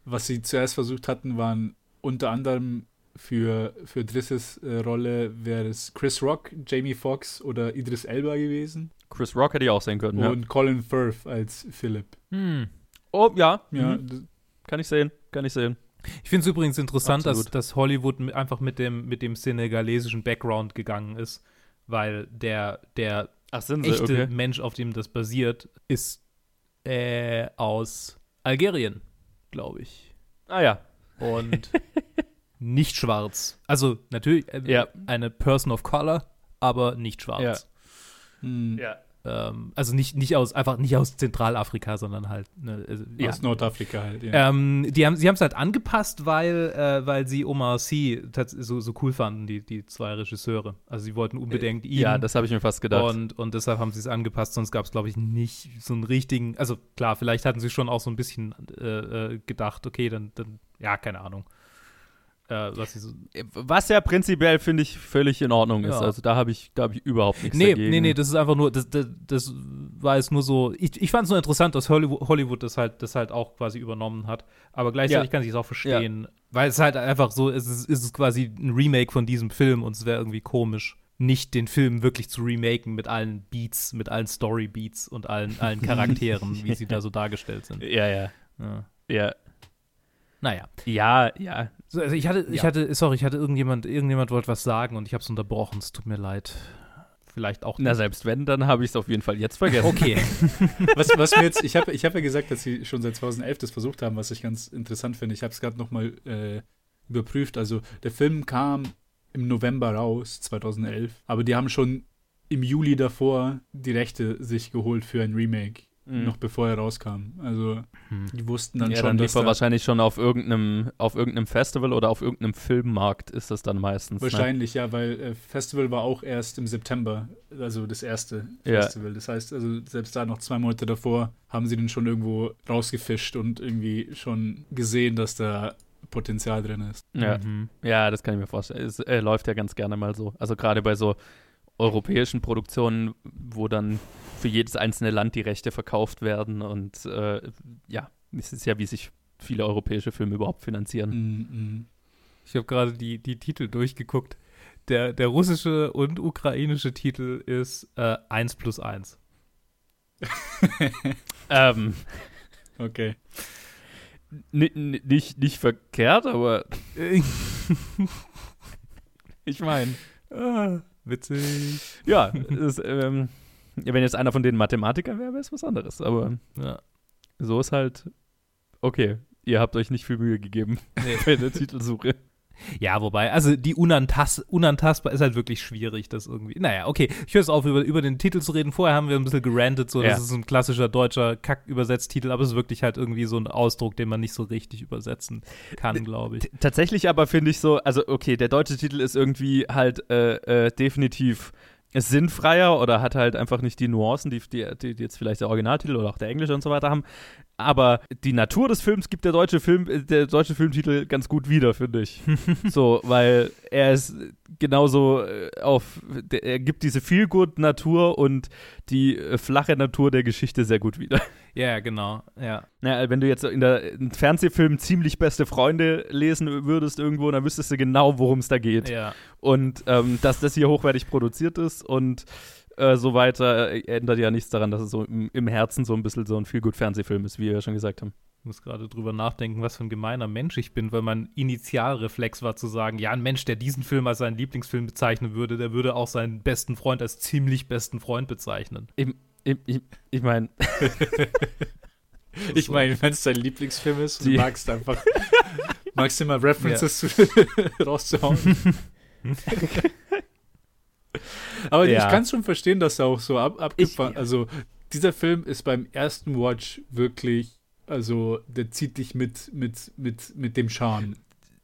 was sie zuerst versucht hatten, waren unter anderem für, für Drisses äh, Rolle wäre es Chris Rock, Jamie Foxx oder Idris Elba gewesen.
Chris Rock hätte ich auch sehen können,
Und ja. Colin Firth als Philip.
Hm. Oh, ja.
ja
mhm. Kann ich sehen, kann ich sehen.
Ich finde es übrigens interessant, dass, dass Hollywood einfach mit dem, mit dem senegalesischen Background gegangen ist, weil der, der
Ach, echte
okay. Mensch, auf dem das basiert, ist äh, aus Algerien, glaube ich.
Ah ja.
Und nicht schwarz. Also natürlich äh,
ja.
eine Person of Color, aber nicht schwarz.
Ja.
Hm.
ja.
Ähm, also nicht, nicht aus, einfach nicht aus Zentralafrika, sondern halt
ne, also, ja. aus Nordafrika halt, ja.
Ähm, die haben, sie haben es halt angepasst, weil, äh, weil sie Omar Sy so, so cool fanden, die, die zwei Regisseure. Also sie wollten unbedingt ihn.
Ja, das habe ich mir fast gedacht.
Und, und deshalb haben sie es angepasst, sonst gab es, glaube ich, nicht so einen richtigen, also klar, vielleicht hatten sie schon auch so ein bisschen äh, äh gedacht, okay, dann, dann, ja, keine Ahnung.
Äh, was, was, ja prinzipiell, finde ich, völlig in Ordnung ist. Ja. Also da habe ich, hab ich überhaupt nichts
nee,
dagegen.
Nee, nee, das ist einfach nur, das, das, das war jetzt nur so, ich, ich fand es nur interessant, dass Hollywood, Hollywood, das, halt, das halt auch quasi übernommen hat. Aber gleichzeitig ja. kann ich es auch verstehen, ja. weil es halt einfach so, es ist, es ist quasi ein Remake von diesem Film und es wäre irgendwie komisch, nicht den Film wirklich zu remaken mit allen Beats, mit allen Story-Beats und allen, allen Charakteren, wie sie da so dargestellt sind.
Ja, ja. Ja. Ja.
Naja.
Ja, ja.
Also ich hatte, ich hatte, sorry, ich hatte irgendjemand, irgendjemand wollte was sagen und ich habe es unterbrochen. Es tut mir leid. Vielleicht auch.
Nicht. Na, selbst wenn, dann habe ich es auf jeden Fall jetzt vergessen.
Okay.
was, was mir jetzt, ich habe ich hab ja gesagt, dass sie schon seit 2011 das versucht haben, was ich ganz interessant finde. Ich habe es gerade nochmal äh, überprüft. Also, der Film kam im November raus, 2011. Aber die haben schon im Juli davor die Rechte sich geholt für ein Remake Mhm. Noch bevor er rauskam. Also, hm. die wussten dann
ja,
schon.
Dann lief er wahrscheinlich schon auf irgendeinem, auf irgendeinem Festival oder auf irgendeinem Filmmarkt, ist das dann meistens.
Ne? Wahrscheinlich, ne? ja, weil äh, Festival war auch erst im September, also das erste
ja.
Festival. Das heißt, also selbst da noch zwei Monate davor haben sie den schon irgendwo rausgefischt und irgendwie schon gesehen, dass da Potenzial drin ist.
Ja, mhm. ja das kann ich mir vorstellen. Es äh, läuft ja ganz gerne mal so. Also gerade bei so europäischen Produktionen, wo dann für jedes einzelne Land die Rechte verkauft werden und äh, ja, es ist ja, wie sich viele europäische Filme überhaupt finanzieren.
Mm, mm. Ich habe gerade die, die Titel durchgeguckt. Der, der russische und ukrainische Titel ist äh, 1 plus 1.
ähm,
okay.
Nicht, nicht verkehrt, aber
ich meine, ah, witzig.
Ja, ist, ähm, wenn jetzt einer von denen Mathematiker wäre, wäre es was anderes. Aber ja. so ist halt, okay, ihr habt euch nicht viel Mühe gegeben nee. bei der Titelsuche.
Ja, wobei, also die Unantas unantastbar ist halt wirklich schwierig, das irgendwie. Naja, okay, ich höre es auf, über, über den Titel zu reden. Vorher haben wir ein bisschen gerantet, so, ja. das ist ein klassischer deutscher Kack-Übersetztitel, aber es ist wirklich halt irgendwie so ein Ausdruck, den man nicht so richtig übersetzen kann, glaube ich.
Tatsächlich aber finde ich so, also okay, der deutsche Titel ist irgendwie halt äh, äh, definitiv sinnfreier oder hat halt einfach nicht die Nuancen, die, die, die jetzt vielleicht der Originaltitel oder auch der englische und so weiter haben. Aber die Natur des Films gibt der deutsche Film, äh, der deutsche Filmtitel ganz gut wieder, finde ich. so, weil er ist genauso äh, auf, er gibt diese Feelgood-Natur und die äh, flache Natur der Geschichte sehr gut wieder.
Ja, genau, ja.
Naja, wenn du jetzt in der in Fernsehfilm ziemlich beste Freunde lesen würdest irgendwo, dann wüsstest du genau, worum es da geht.
Ja.
Und ähm, dass das hier hochwertig produziert ist und äh, so weiter, äh, ändert ja nichts daran, dass es so im, im Herzen so ein bisschen so ein viel gut Fernsehfilm ist, wie wir ja schon gesagt haben.
Ich muss gerade drüber nachdenken, was für ein gemeiner Mensch ich bin, weil mein Initialreflex war zu sagen, ja, ein Mensch, der diesen Film als seinen Lieblingsfilm bezeichnen würde, der würde auch seinen besten Freund als ziemlich besten Freund bezeichnen.
Ich, ich, ich, ich meine.
ich meine, wenn es dein Lieblingsfilm ist, du magst einfach magst immer References ja. rauszuhauen. Aber ja. ich kann schon verstehen, dass er auch so ab, abgefahren. Also, dieser Film ist beim ersten Watch wirklich, also, der zieht dich mit, mit, mit, mit dem Charme.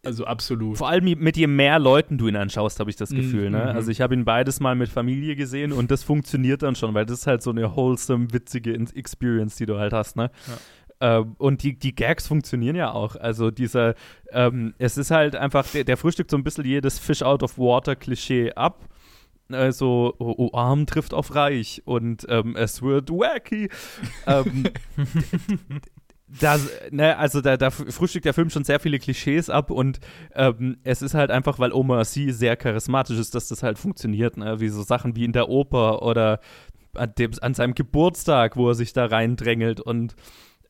Also absolut.
Vor allem mit je mehr Leuten du ihn anschaust, habe ich das Gefühl. Mm Ne? Mhm. Also ich habe ihn beides mal mit Familie gesehen und das funktioniert dann schon, weil das ist halt so eine wholesome, witzige Experience, die du halt hast. Ne? Ja. Ähm, und die, die Gags funktionieren ja auch. Also dieser, ähm, es ist halt einfach, der, der frühstückt so ein bisschen jedes Fish out of water Klischee ab also oh, oh, arm trifft auf reich und ähm, es wird wacky. das, ne, also da, da, frühstückt der Film schon sehr viele Klischees ab und ähm, es ist halt einfach, weil Omar Sy sehr charismatisch ist, dass das halt funktioniert, ne? wie so Sachen wie in der Oper oder an, dem, an seinem Geburtstag, wo er sich da reindrängelt und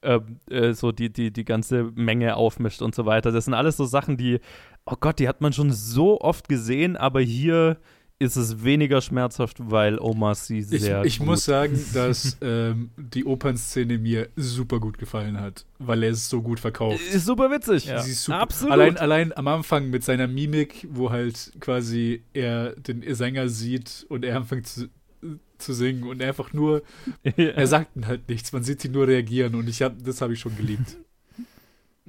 ähm, äh, so die, die, die ganze Menge aufmischt und so weiter. Das sind alles so Sachen, die, oh Gott, die hat man schon so oft gesehen, aber hier ist es weniger schmerzhaft, weil Omar sie sehr.
Ich, ich muss sagen, dass ähm, die Opernszene mir super gut gefallen hat, weil er es so gut verkauft.
Ist super witzig. Ja.
Super. Absolut. Allein, allein am Anfang mit seiner Mimik, wo halt quasi er den Sänger sieht und er anfängt zu, zu singen und er einfach nur, ja. er sagt halt nichts, man sieht sie nur reagieren und ich hab, das habe ich schon geliebt.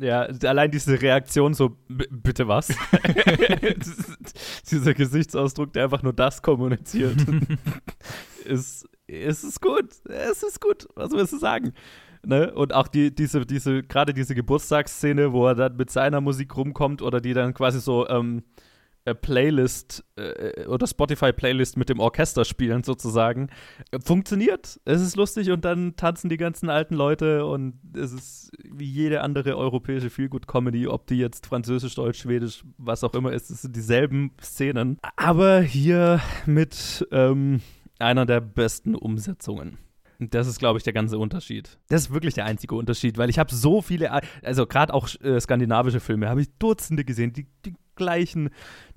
Ja, allein diese Reaktion so, bitte was? Dieser Gesichtsausdruck, der einfach nur das kommuniziert, ist, ist es gut. Es ist gut. Was willst du sagen? Ne? Und auch die, diese, diese, gerade diese Geburtstagsszene, wo er dann mit seiner Musik rumkommt oder die dann quasi so, ähm, äh, Playlist äh, oder Spotify-Playlist mit dem Orchester spielen, sozusagen. Funktioniert. Es ist lustig und dann tanzen die ganzen alten Leute und es ist wie jede andere europäische Feelgood-Comedy, ob die jetzt französisch, deutsch, schwedisch, was auch immer ist, es sind dieselben Szenen. Aber hier mit ähm, einer der besten Umsetzungen. Das ist, glaube ich, der ganze Unterschied. Das ist wirklich der einzige Unterschied, weil ich habe so viele, also gerade auch äh, skandinavische Filme, habe ich Dutzende gesehen, die, die gleichen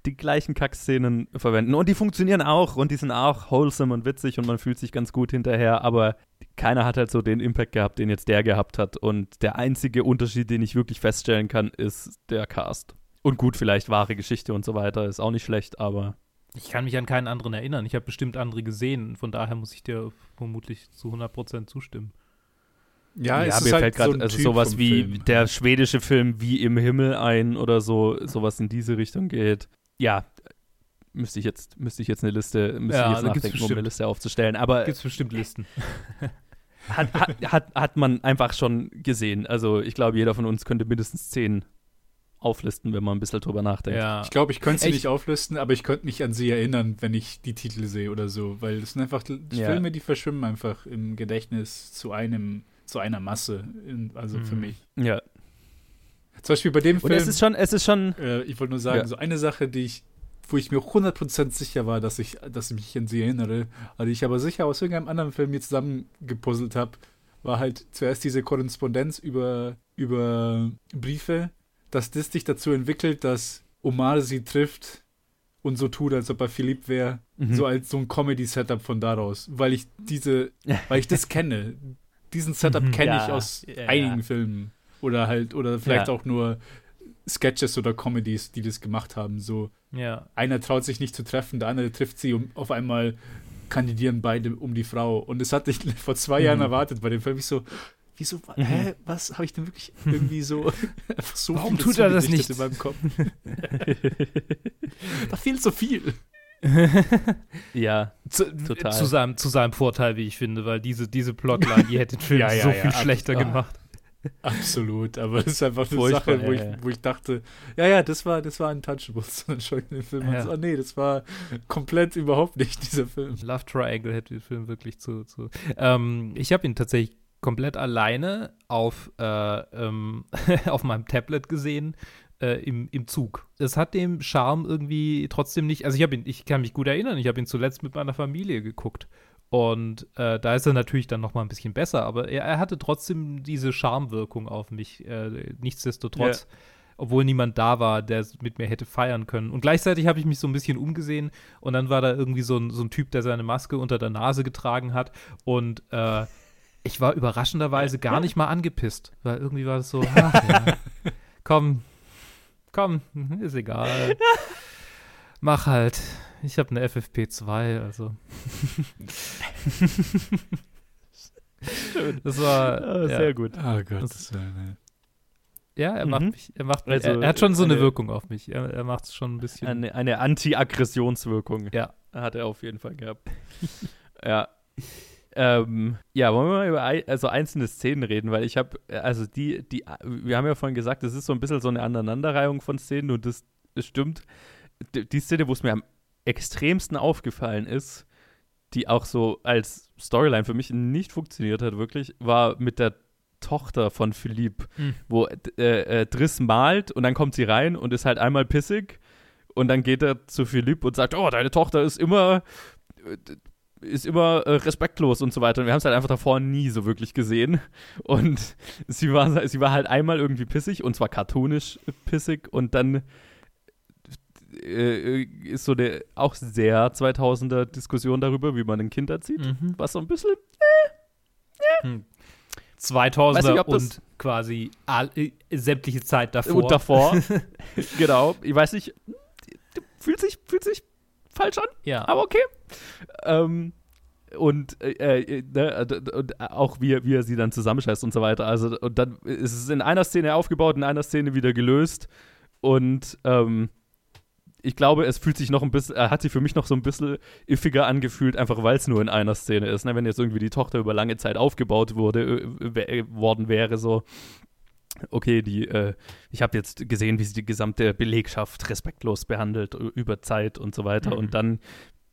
die gleichen Kackszenen verwenden. Und die funktionieren auch und die sind auch wholesome und witzig und man fühlt sich ganz gut hinterher, aber keiner hat halt so den Impact gehabt, den jetzt der gehabt hat. Und der einzige Unterschied, den ich wirklich feststellen kann, ist der Cast. Und gut, vielleicht wahre Geschichte und so weiter, ist auch nicht schlecht, aber.
Ich kann mich an keinen anderen erinnern. Ich habe bestimmt andere gesehen. Von daher muss ich dir vermutlich zu 100% zustimmen.
Ja, ja mir halt fällt gerade so also sowas wie Film. der schwedische Film Wie im Himmel ein oder so, sowas in diese Richtung geht ja, müsste ich jetzt, müsste ich jetzt eine Liste, müsste ja, ich jetzt nachdenken, um eine Liste aufzustellen. Aber
gibt es bestimmt Listen.
hat, hat, hat, hat man einfach schon gesehen. Also ich glaube, jeder von uns könnte mindestens zehn auflisten, wenn man ein bisschen drüber nachdenkt.
Ja. Ich glaube, ich könnte sie Echt? nicht auflisten, aber ich könnte mich an sie erinnern, wenn ich die Titel sehe oder so, weil das sind einfach ja. Filme, die verschwimmen einfach im Gedächtnis zu einem, zu einer Masse, in, also mhm. für mich.
Ja,
zum Beispiel bei dem
Film. Und es ist schon, es ist schon.
Äh, ich wollte nur sagen, ja. so eine Sache, die ich, wo ich mir 100% sicher war, dass ich, dass ich mich an sie erinnere, also ich aber sicher aus irgendeinem anderen Film mir zusammengepuzzelt habe, war halt zuerst diese Korrespondenz über, über Briefe, dass das dich dazu entwickelt, dass Omar sie trifft und so tut, als ob er Philipp wäre, mhm. so als so ein Comedy-Setup von daraus, weil ich diese, weil ich das kenne. Diesen Setup mhm. kenne ja, ich aus ja, einigen ja. Filmen. Oder halt, oder vielleicht ja. auch nur Sketches oder Comedies, die das gemacht haben. So,
ja.
einer traut sich nicht zu treffen, der andere trifft sie und auf einmal kandidieren beide um die Frau. Und das hatte ich vor zwei mhm. Jahren erwartet bei dem Film. Ich so, wieso, mhm. hä, was habe ich denn wirklich irgendwie so,
einfach so Warum tut er das nicht?
in meinem Kopf? da fehlt so viel.
ja,
zu, total. Zu seinem, zu seinem Vorteil, wie ich finde, weil diese, diese Plotline, die hätte den Film ja, ja, so ja, viel schlechter gemacht.
Absolut, aber das ist einfach eine Furchtbar, Sache, wo, ich, wo ich dachte, ja, ja, das war, das war Untouchables. Und dann den Film ja. oh nee, das war komplett überhaupt nicht dieser Film.
Love Triangle hätte den Film wirklich zu. zu ähm, ich habe ihn tatsächlich komplett alleine auf, äh, ähm, auf meinem Tablet gesehen. Äh, im, im Zug. Das hat dem Charme irgendwie trotzdem nicht. Also ich habe ihn, ich kann mich gut erinnern, ich habe ihn zuletzt mit meiner Familie geguckt. Und äh, da ist er natürlich dann noch mal ein bisschen besser, aber er, er hatte trotzdem diese Charmwirkung auf mich. Äh, nichtsdestotrotz, ja. obwohl niemand da war, der mit mir hätte feiern können. Und gleichzeitig habe ich mich so ein bisschen umgesehen und dann war da irgendwie so ein, so ein Typ, der seine Maske unter der Nase getragen hat und äh, ich war überraschenderweise gar nicht mal angepisst, weil irgendwie war es so, ach, ja, komm, komm, ist egal. Mach halt. Ich habe eine FFP2, also. das war
oh, ja, sehr gut.
Oh Gott. Das,
ja, er mhm. macht mich, er macht, also, er, er, hat schon so eine, eine Wirkung auf mich. Er, er macht es schon ein bisschen.
Eine, eine Anti-Aggressionswirkung.
Ja.
Hat er auf jeden Fall gehabt. ja. Ähm, ja, wollen wir mal über also einzelne Szenen reden, weil ich habe, also die, die, wir haben ja vorhin gesagt, das ist so ein bisschen so eine Aneinanderreihung von Szenen und das, das stimmt. Die Szene, wo es mir am extremsten aufgefallen ist, die auch so als Storyline für mich nicht funktioniert hat, wirklich, war mit der Tochter von Philipp, mhm. wo äh, äh, Driss malt und dann kommt sie rein und ist halt einmal pissig und dann geht er zu Philipp und sagt, oh, deine Tochter ist immer ist immer äh, respektlos und so weiter. Und wir haben es halt einfach davor nie so wirklich gesehen. Und sie war, sie war halt einmal irgendwie pissig und zwar cartoonisch pissig und dann äh, ist so eine auch sehr 2000er Diskussion darüber, wie man ein Kind erzieht, mhm. was so ein bisschen
äh, äh. 2000er nicht, und quasi all, äh, sämtliche Zeit davor.
Und davor, genau. Ich weiß nicht, fühlt sich, fühlt sich falsch an,
ja.
aber okay. Ähm, und, äh, äh ne, und auch wie, wie er sie dann zusammenscheißt und so weiter. Also, und dann ist es in einer Szene aufgebaut, in einer Szene wieder gelöst. Und ähm, ich glaube, es fühlt sich noch ein bisschen, hat sich für mich noch so ein bisschen iffiger angefühlt, einfach weil es nur in einer Szene ist. Ne? Wenn jetzt irgendwie die Tochter über lange Zeit aufgebaut wurde, äh, worden wäre, so, okay, die, äh, ich habe jetzt gesehen, wie sie die gesamte Belegschaft respektlos behandelt über Zeit und so weiter. Mhm. Und dann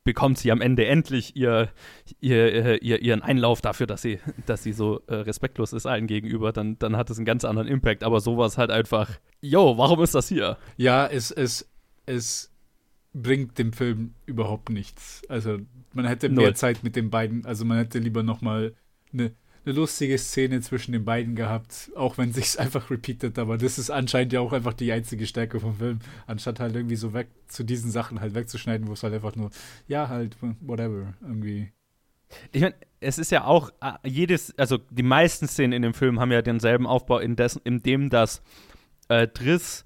bekommt sie am Ende endlich ihr, ihr, äh, ihr, ihren Einlauf dafür, dass sie, dass sie so äh, respektlos ist allen gegenüber, dann, dann hat es einen ganz anderen Impact. Aber sowas halt einfach, yo, warum ist das hier?
Ja, es, es, es bringt dem Film überhaupt nichts. Also man hätte mehr Null. Zeit mit den beiden, also man hätte lieber noch mal eine eine lustige Szene zwischen den beiden gehabt, auch wenn sich's einfach repeatet, aber das ist anscheinend ja auch einfach die einzige Stärke vom Film, anstatt halt irgendwie so weg zu diesen Sachen halt wegzuschneiden, wo es halt einfach nur, ja, halt, whatever, irgendwie.
Ich meine, es ist ja auch äh, jedes, also die meisten Szenen in dem Film haben ja denselben Aufbau, in, dessen, in dem das äh, Driss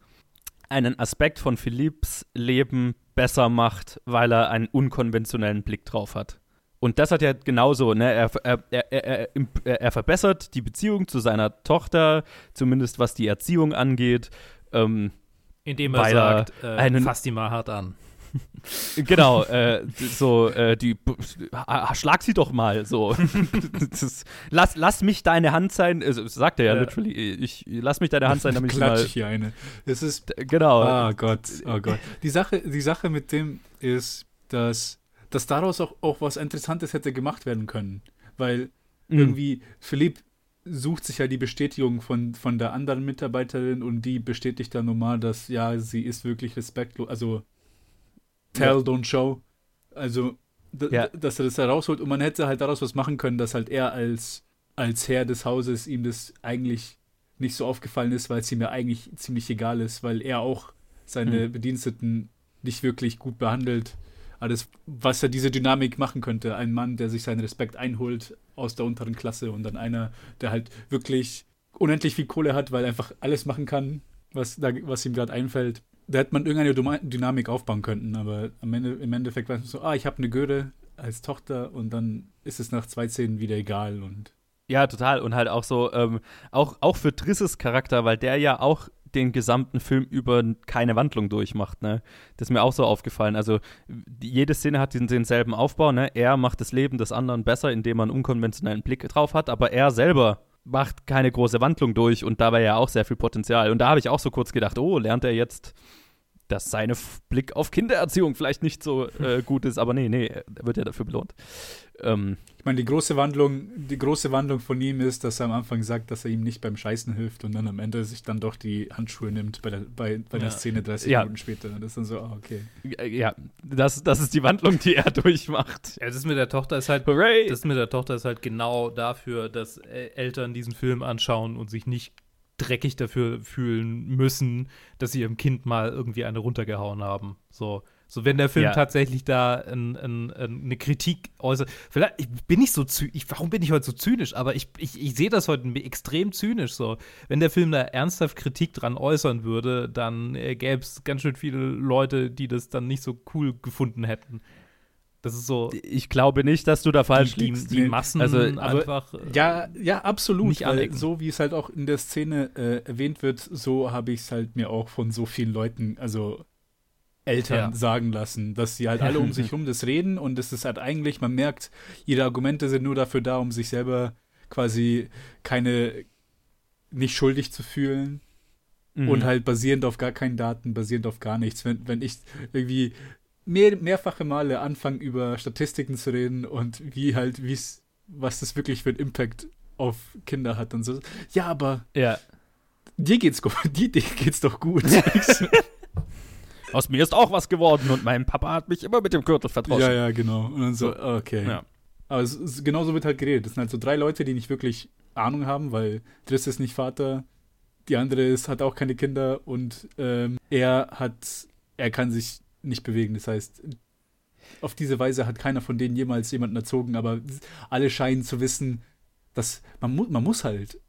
einen Aspekt von Philipps Leben besser macht, weil er einen unkonventionellen Blick drauf hat. Und das hat ja genauso, ne? Er, er, er, er, verbessert die Beziehung zu seiner Tochter, zumindest was die Erziehung angeht. Ähm,
Indem er sagt, äh, einen, fass die mal hart an.
genau, äh, so, äh, die, schlag sie doch mal, so. ist, lass, lass mich deine Hand sein, also, sagt er ja, ja. literally, ich, lass mich deine Hand sein, damit ich mal.
ich hier eine. Es ist,
genau.
Oh Gott, oh Gott. Die Sache, die Sache mit dem ist, dass dass daraus auch, auch was Interessantes hätte gemacht werden können. Weil mhm. irgendwie Philipp sucht sich ja die Bestätigung von, von der anderen Mitarbeiterin und die bestätigt dann normal, dass ja, sie ist wirklich respektlos. Also tell, ja. don't show. Also, ja. dass er das herausholt und man hätte halt daraus was machen können, dass halt er als, als Herr des Hauses ihm das eigentlich nicht so aufgefallen ist, weil es ihm ja eigentlich ziemlich egal ist, weil er auch seine mhm. Bediensteten nicht wirklich gut behandelt alles, was ja diese Dynamik machen könnte. Ein Mann, der sich seinen Respekt einholt aus der unteren Klasse und dann einer, der halt wirklich unendlich viel Kohle hat, weil er einfach alles machen kann, was, da, was ihm gerade einfällt. Da hätte man irgendeine Dynamik aufbauen können, aber Ende, im Endeffekt war es so, ah, ich habe eine Göre als Tochter und dann ist es nach zwei Szenen wieder egal und
ja, total. Und halt auch so, ähm, auch, auch für Trisses Charakter, weil der ja auch den gesamten Film über keine Wandlung durchmacht. Ne? Das ist mir auch so aufgefallen. Also jede Szene hat diesen, denselben Aufbau. Ne? Er macht das Leben des anderen besser, indem man einen unkonventionellen Blick drauf hat, aber er selber macht keine große Wandlung durch und da war ja auch sehr viel Potenzial. Und da habe ich auch so kurz gedacht, oh, lernt er jetzt dass sein Blick auf Kindererziehung vielleicht nicht so äh, gut ist, aber nee, nee, er wird ja dafür belohnt.
Ähm, ich meine, die große Wandlung, die große Wandlung von ihm ist, dass er am Anfang sagt, dass er ihm nicht beim Scheißen hilft und dann am Ende sich dann doch die Handschuhe nimmt bei der, bei, bei der Szene 30 ja. Minuten später. Das ist dann so, oh, okay.
Ja, das, das ist die Wandlung, die er durchmacht.
Ja, das mit der Tochter ist halt, Hooray! das mit der Tochter ist halt genau dafür, dass Eltern diesen Film anschauen und sich nicht dreckig dafür fühlen müssen, dass sie ihrem Kind mal irgendwie eine runtergehauen haben. So, so wenn der Film ja. tatsächlich da ein, ein, eine Kritik äußert. Vielleicht ich bin ich so zynisch, warum bin ich heute so zynisch? Aber ich, ich, ich sehe das heute extrem zynisch so. Wenn der Film da ernsthaft Kritik dran äußern würde, dann äh, gäbe es ganz schön viele Leute, die das dann nicht so cool gefunden hätten. Das ist so.
Ich glaube nicht, dass du da falsch
die,
liegst.
Die, die Massen also, einfach. Äh,
ja, ja, absolut. Nicht weil so wie es halt auch in der Szene äh, erwähnt wird, so habe ich es halt mir auch von so vielen Leuten, also Eltern ja. sagen lassen, dass sie halt alle um sich herum das reden und es ist halt eigentlich, man merkt, ihre Argumente sind nur dafür da, um sich selber quasi keine, nicht schuldig zu fühlen. Mhm. Und halt basierend auf gar keinen Daten, basierend auf gar nichts. Wenn, wenn ich irgendwie mehr, mehrfache Male anfangen, über Statistiken zu reden und wie halt, wie es, was das wirklich für einen Impact auf Kinder hat und so. Ja, aber
ja.
dir geht's gut, dir, dir geht's doch gut.
Aus mir ist auch was geworden und mein Papa hat mich immer mit dem Gürtel verdroschen.
Ja, ja, genau. Und dann so, okay. Ja. Aber es, es, genauso wird halt geredet. Das sind halt so drei Leute, die nicht wirklich Ahnung haben, weil Driss ist nicht Vater, die andere ist, hat auch keine Kinder und ähm, er hat, er kann sich nicht bewegen. Das heißt, auf diese Weise hat keiner von denen jemals jemanden erzogen, aber alle scheinen zu wissen, dass man, mu man muss halt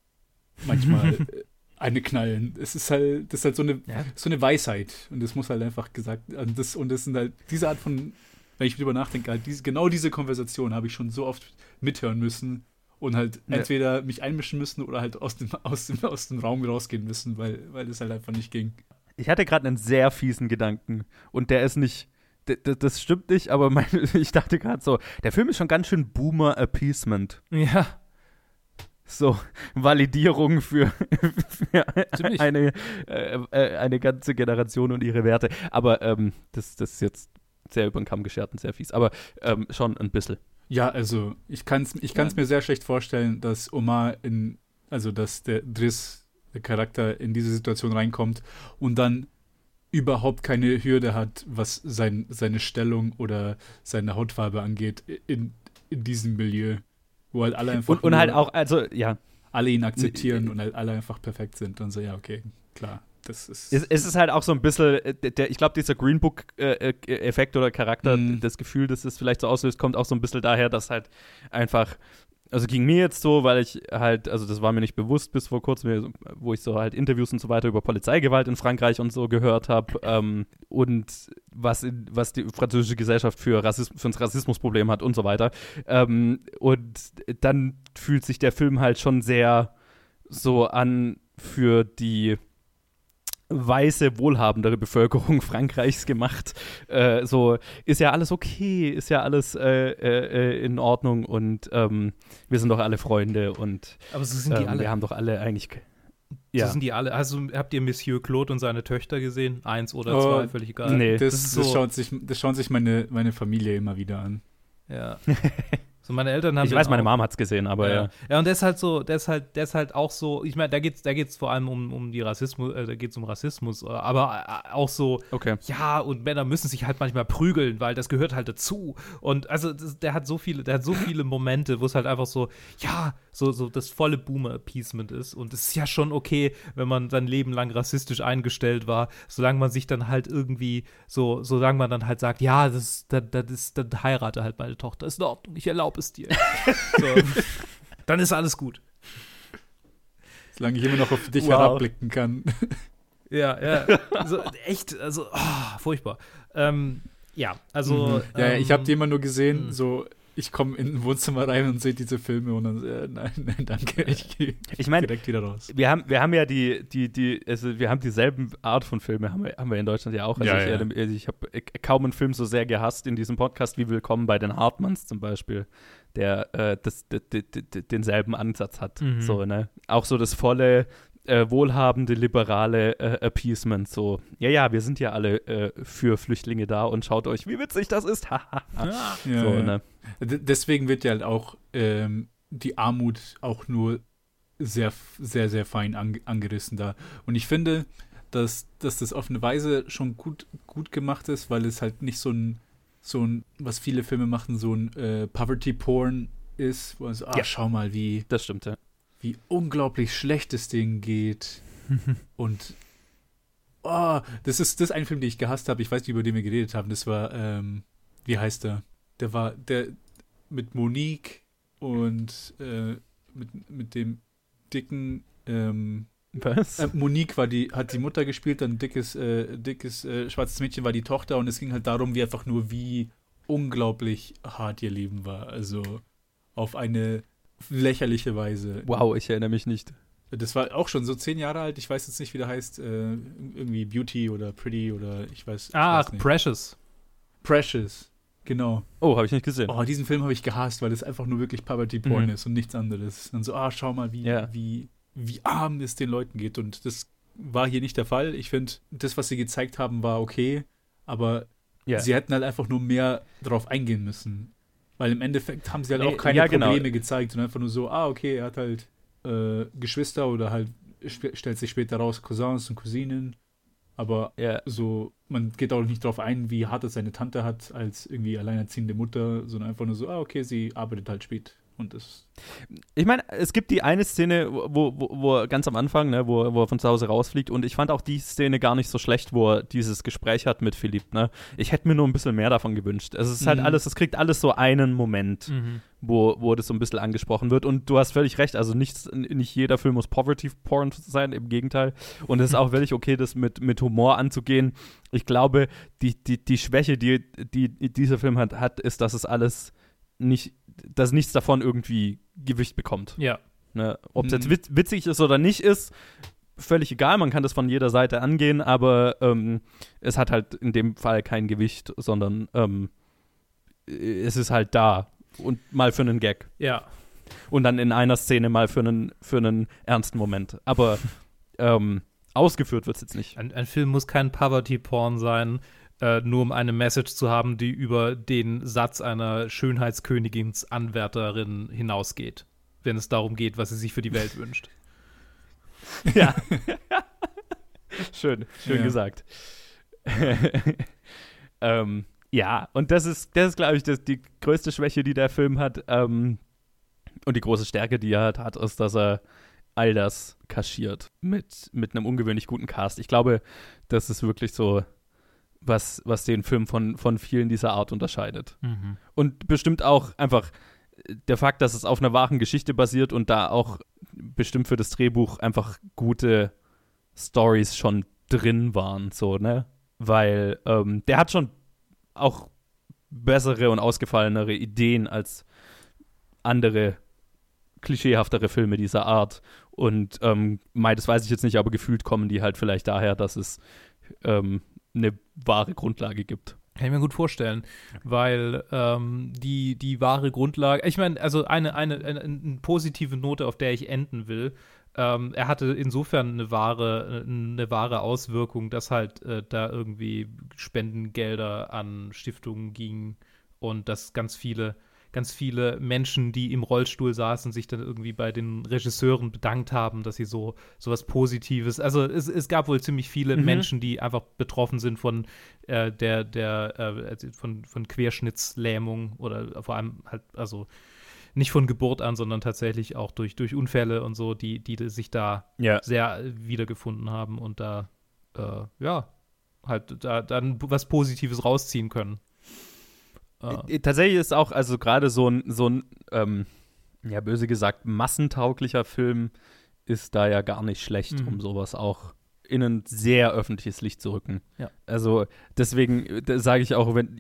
manchmal eine knallen. Es ist halt, das ist halt so eine, ja. so eine Weisheit und das muss halt einfach gesagt und das, und das sind halt diese Art von, wenn ich drüber nachdenke, halt diese, genau diese Konversation habe ich schon so oft mithören müssen und halt ja. entweder mich einmischen müssen oder halt aus dem, aus dem, aus dem Raum rausgehen müssen, weil, weil es halt einfach nicht ging.
Ich hatte gerade einen sehr fiesen Gedanken und der ist nicht. Das stimmt nicht, aber mein, ich dachte gerade so, der Film ist schon ganz schön Boomer-Appeasement.
Ja.
So, Validierung für, für eine, äh, äh, eine ganze Generation und ihre Werte. Aber ähm, das, das ist jetzt sehr über den Kamm geschert und sehr fies. Aber ähm, schon ein bisschen.
Ja, also ich kann es ich kann's ja. mir sehr schlecht vorstellen, dass Omar in, also dass der Driss der Charakter in diese Situation reinkommt und dann überhaupt keine Hürde hat, was sein, seine Stellung oder seine Hautfarbe angeht in, in diesem Milieu, wo halt alle einfach
und, und halt auch, also ja,
alle ihn akzeptieren und halt alle einfach perfekt sind und so, ja, okay, klar. Das ist
es, es ist halt auch so ein bisschen, äh, der, ich glaube, dieser Green Book-Effekt äh, äh oder Charakter, mm. das Gefühl, dass es vielleicht so auslöst, kommt auch so ein bisschen daher, dass halt einfach also ging mir jetzt so, weil ich halt, also das war mir nicht bewusst bis vor kurzem, wo ich so halt Interviews und so weiter über Polizeigewalt in Frankreich und so gehört habe ähm, und was, was die französische Gesellschaft für, Rassismus, für ein Rassismusproblem hat und so weiter. Ähm, und dann fühlt sich der Film halt schon sehr so an für die weiße, wohlhabendere Bevölkerung Frankreichs gemacht. Äh, so ist ja alles okay, ist ja alles äh, äh, in Ordnung und ähm, wir sind doch alle Freunde und
Aber so sind die
ähm,
alle.
wir haben doch alle eigentlich.
Ja. So sind die alle. Also habt ihr Monsieur Claude und seine Töchter gesehen? Eins oder oh, zwei, völlig egal.
Nee, das, das, so das, schaut sich, das schauen sich meine, meine Familie immer wieder an.
Ja. So, meine Eltern haben.
Ich weiß, meine Mom hat es gesehen, aber ja.
ja. Ja, und der ist halt so, der ist halt, der ist halt auch so, ich meine, da geht's, da geht's vor allem um, um die Rassismus, äh, da geht's um Rassismus, äh, aber äh, auch so,
okay.
ja, und Männer müssen sich halt manchmal prügeln, weil das gehört halt dazu. Und also das, der hat so viele, der hat so viele Momente, wo es halt einfach so, ja, so, so das volle Boomer-Appeasement ist. Und es ist ja schon okay, wenn man sein Leben lang rassistisch eingestellt war, solange man sich dann halt irgendwie so, solange man dann halt sagt, ja, das, das, das ist, dann heirate halt meine Tochter, ist in Ordnung, ich erlaube es dir. so. Dann ist alles gut.
Solange ich immer noch auf dich wow. herabblicken kann.
Ja, ja. Also, echt, also, oh, furchtbar. Ähm, ja, also.
Mhm. Ja, ähm, ich habe die immer nur gesehen, mh. so ich komme in ein Wohnzimmer rein und sehe diese Filme und dann, äh, nein, nein, danke, ich gehe
ich mein,
direkt wieder raus.
Wir haben, wir haben ja die, die, die, also wir haben dieselben Art von Filme, haben wir, haben wir in Deutschland ja auch. Also
Ja,
ich,
ja.
also ich habe kaum einen Film so sehr gehasst in diesem Podcast wie Willkommen bei den Hartmanns zum Beispiel, der äh, das, d- d- d- denselben Ansatz hat.
Mhm.
So, ne? Auch so das volle, äh, wohlhabende, liberale äh, Appeasement. So, ja, ja, wir sind ja alle äh, für Flüchtlinge da und schaut euch, wie witzig das ist.
Ja,
so,
ja.
ne?
Deswegen wird ja halt auch ähm, die Armut auch nur sehr, sehr, sehr fein ange angerissen da. Und ich finde, dass, dass das auf eine Weise schon gut, gut gemacht ist, weil es halt nicht so ein, so ein, was viele Filme machen, so ein äh, Poverty-Porn ist, wo man so, ah,
Ja.
schau mal, wie,
Das stimmt, ja.
wie unglaublich schlecht es denen geht. Und oh, das ist das ist ein Film, den ich gehasst habe. Ich weiß nicht, über den wir geredet haben. Das war, ähm, wie heißt der? Der war der mit Monique und äh, mit, mit dem dicken ähm,
Was?
äh, Monique war die, hat die Mutter gespielt, dann dickes, äh, dickes äh, schwarzes Mädchen war die Tochter und es ging halt darum, wie einfach nur wie unglaublich hart ihr Leben war. Also auf eine lächerliche Weise.
wow, ich erinnere mich nicht.
Das war auch schon so zehn Jahre alt. Ich weiß jetzt nicht, wie der heißt. Äh, irgendwie Beauty oder Pretty oder ich weiß, ich
Ach,
weiß nicht.
Precious.
Precious. Genau.
Oh, habe ich nicht gesehen.
Oh, diesen Film habe ich gehasst, weil das einfach nur wirklich Poverty Porn
Mhm.
ist und nichts anderes. Und so, ah, schau mal, wie,
Ja.
wie, wie arm es den Leuten geht. Und das war hier nicht der Fall. Ich finde, das, was sie gezeigt haben, war okay, aber
Ja.
sie hätten halt einfach nur mehr drauf eingehen müssen. Weil im Endeffekt haben sie halt
Nee,
auch keine
ja, genau.
Probleme gezeigt und einfach nur so, ah, okay, er hat halt äh, Geschwister oder halt stellt sich später raus Cousins und Cousinen. Aber
ja.
so, man geht auch nicht drauf ein, wie hart es seine Tante hat als irgendwie alleinerziehende Mutter, sondern einfach nur so, ah, okay, sie arbeitet halt spät. Und das.
Ich meine, es gibt die eine Szene, wo, wo, wo er ganz am Anfang, ne, wo, wo er von zu Hause rausfliegt und ich fand auch die Szene gar nicht so schlecht, wo er dieses Gespräch hat mit Philipp, ne. Ich hätte mir nur ein bisschen mehr davon gewünscht. Es ist halt
Mhm.
alles, es kriegt alles so einen Moment,
Mhm.
wo, wo das so ein bisschen angesprochen wird und du hast völlig recht, also nichts, nicht jeder Film muss Poverty Porn sein, im Gegenteil. Und es ist auch völlig okay, das mit, mit Humor anzugehen. Ich glaube, die, die, die Schwäche, die, die dieser Film hat, hat, ist, dass es alles nicht, dass nichts davon irgendwie Gewicht bekommt.
Ja.
Ne? Ob es
Mhm.
jetzt witz, witzig ist oder nicht ist, völlig egal, man kann das von jeder Seite angehen, aber ähm, es hat halt in dem Fall kein Gewicht, sondern ähm, es ist halt da und mal für einen Gag
Ja.
und dann in einer Szene mal für einen, für einen ernsten Moment. Aber ähm, ausgeführt wird es jetzt nicht.
Ein, ein Film muss kein Poverty-Porn sein, äh, nur um eine Message zu haben, die über den Satz einer Schönheitskönigins Anwärterin hinausgeht, wenn es darum geht, was sie sich für die Welt wünscht.
ja. schön, schön
Ja.
gesagt. ähm, ja, und das ist, das ist, glaube ich, das, die größte Schwäche, die der Film hat. Ähm, und die große Stärke, die er halt hat, ist, dass er all das kaschiert mit, mit einem ungewöhnlich guten Cast. Ich glaube, das ist wirklich so, was, was den Film von, von vielen dieser Art unterscheidet.
Mhm.
Und bestimmt auch einfach der Fakt, dass es auf einer wahren Geschichte basiert und da auch bestimmt für das Drehbuch einfach gute Stories schon drin waren, so, ne? Weil ähm, der hat schon auch bessere und ausgefallenere Ideen als andere klischeehaftere Filme dieser Art. Und ähm, das weiß ich jetzt nicht, aber gefühlt kommen die halt vielleicht daher, dass es ähm, eine wahre Grundlage gibt.
Kann ich mir gut vorstellen, weil ähm, die, die wahre Grundlage, ich meine, also eine, eine, eine, eine positive Note, auf der ich enden will, ähm, er hatte insofern eine wahre, eine wahre Auswirkung, dass halt äh, da irgendwie Spendengelder an Stiftungen gingen und dass ganz viele, ganz viele Menschen, die im Rollstuhl saßen, sich dann irgendwie bei den Regisseuren bedankt haben, dass sie so sowas Positives. Also es, es gab wohl ziemlich viele
Mhm.
Menschen, die einfach betroffen sind von äh, der, der, äh, also von, von Querschnittslähmung oder vor allem halt, also nicht von Geburt an, sondern tatsächlich auch durch, durch Unfälle und so, die, die sich da
Ja.
sehr wiedergefunden haben und da, äh, ja, halt da dann was Positives rausziehen können. Äh,
Tatsächlich ist auch, also gerade so ein, so ein, ähm, ja, böse gesagt, massentauglicher Film ist da ja gar nicht schlecht,
Mhm.
um sowas auch in ein sehr öffentliches Licht zu rücken.
Ja.
Also deswegen äh, sage ich auch, wenn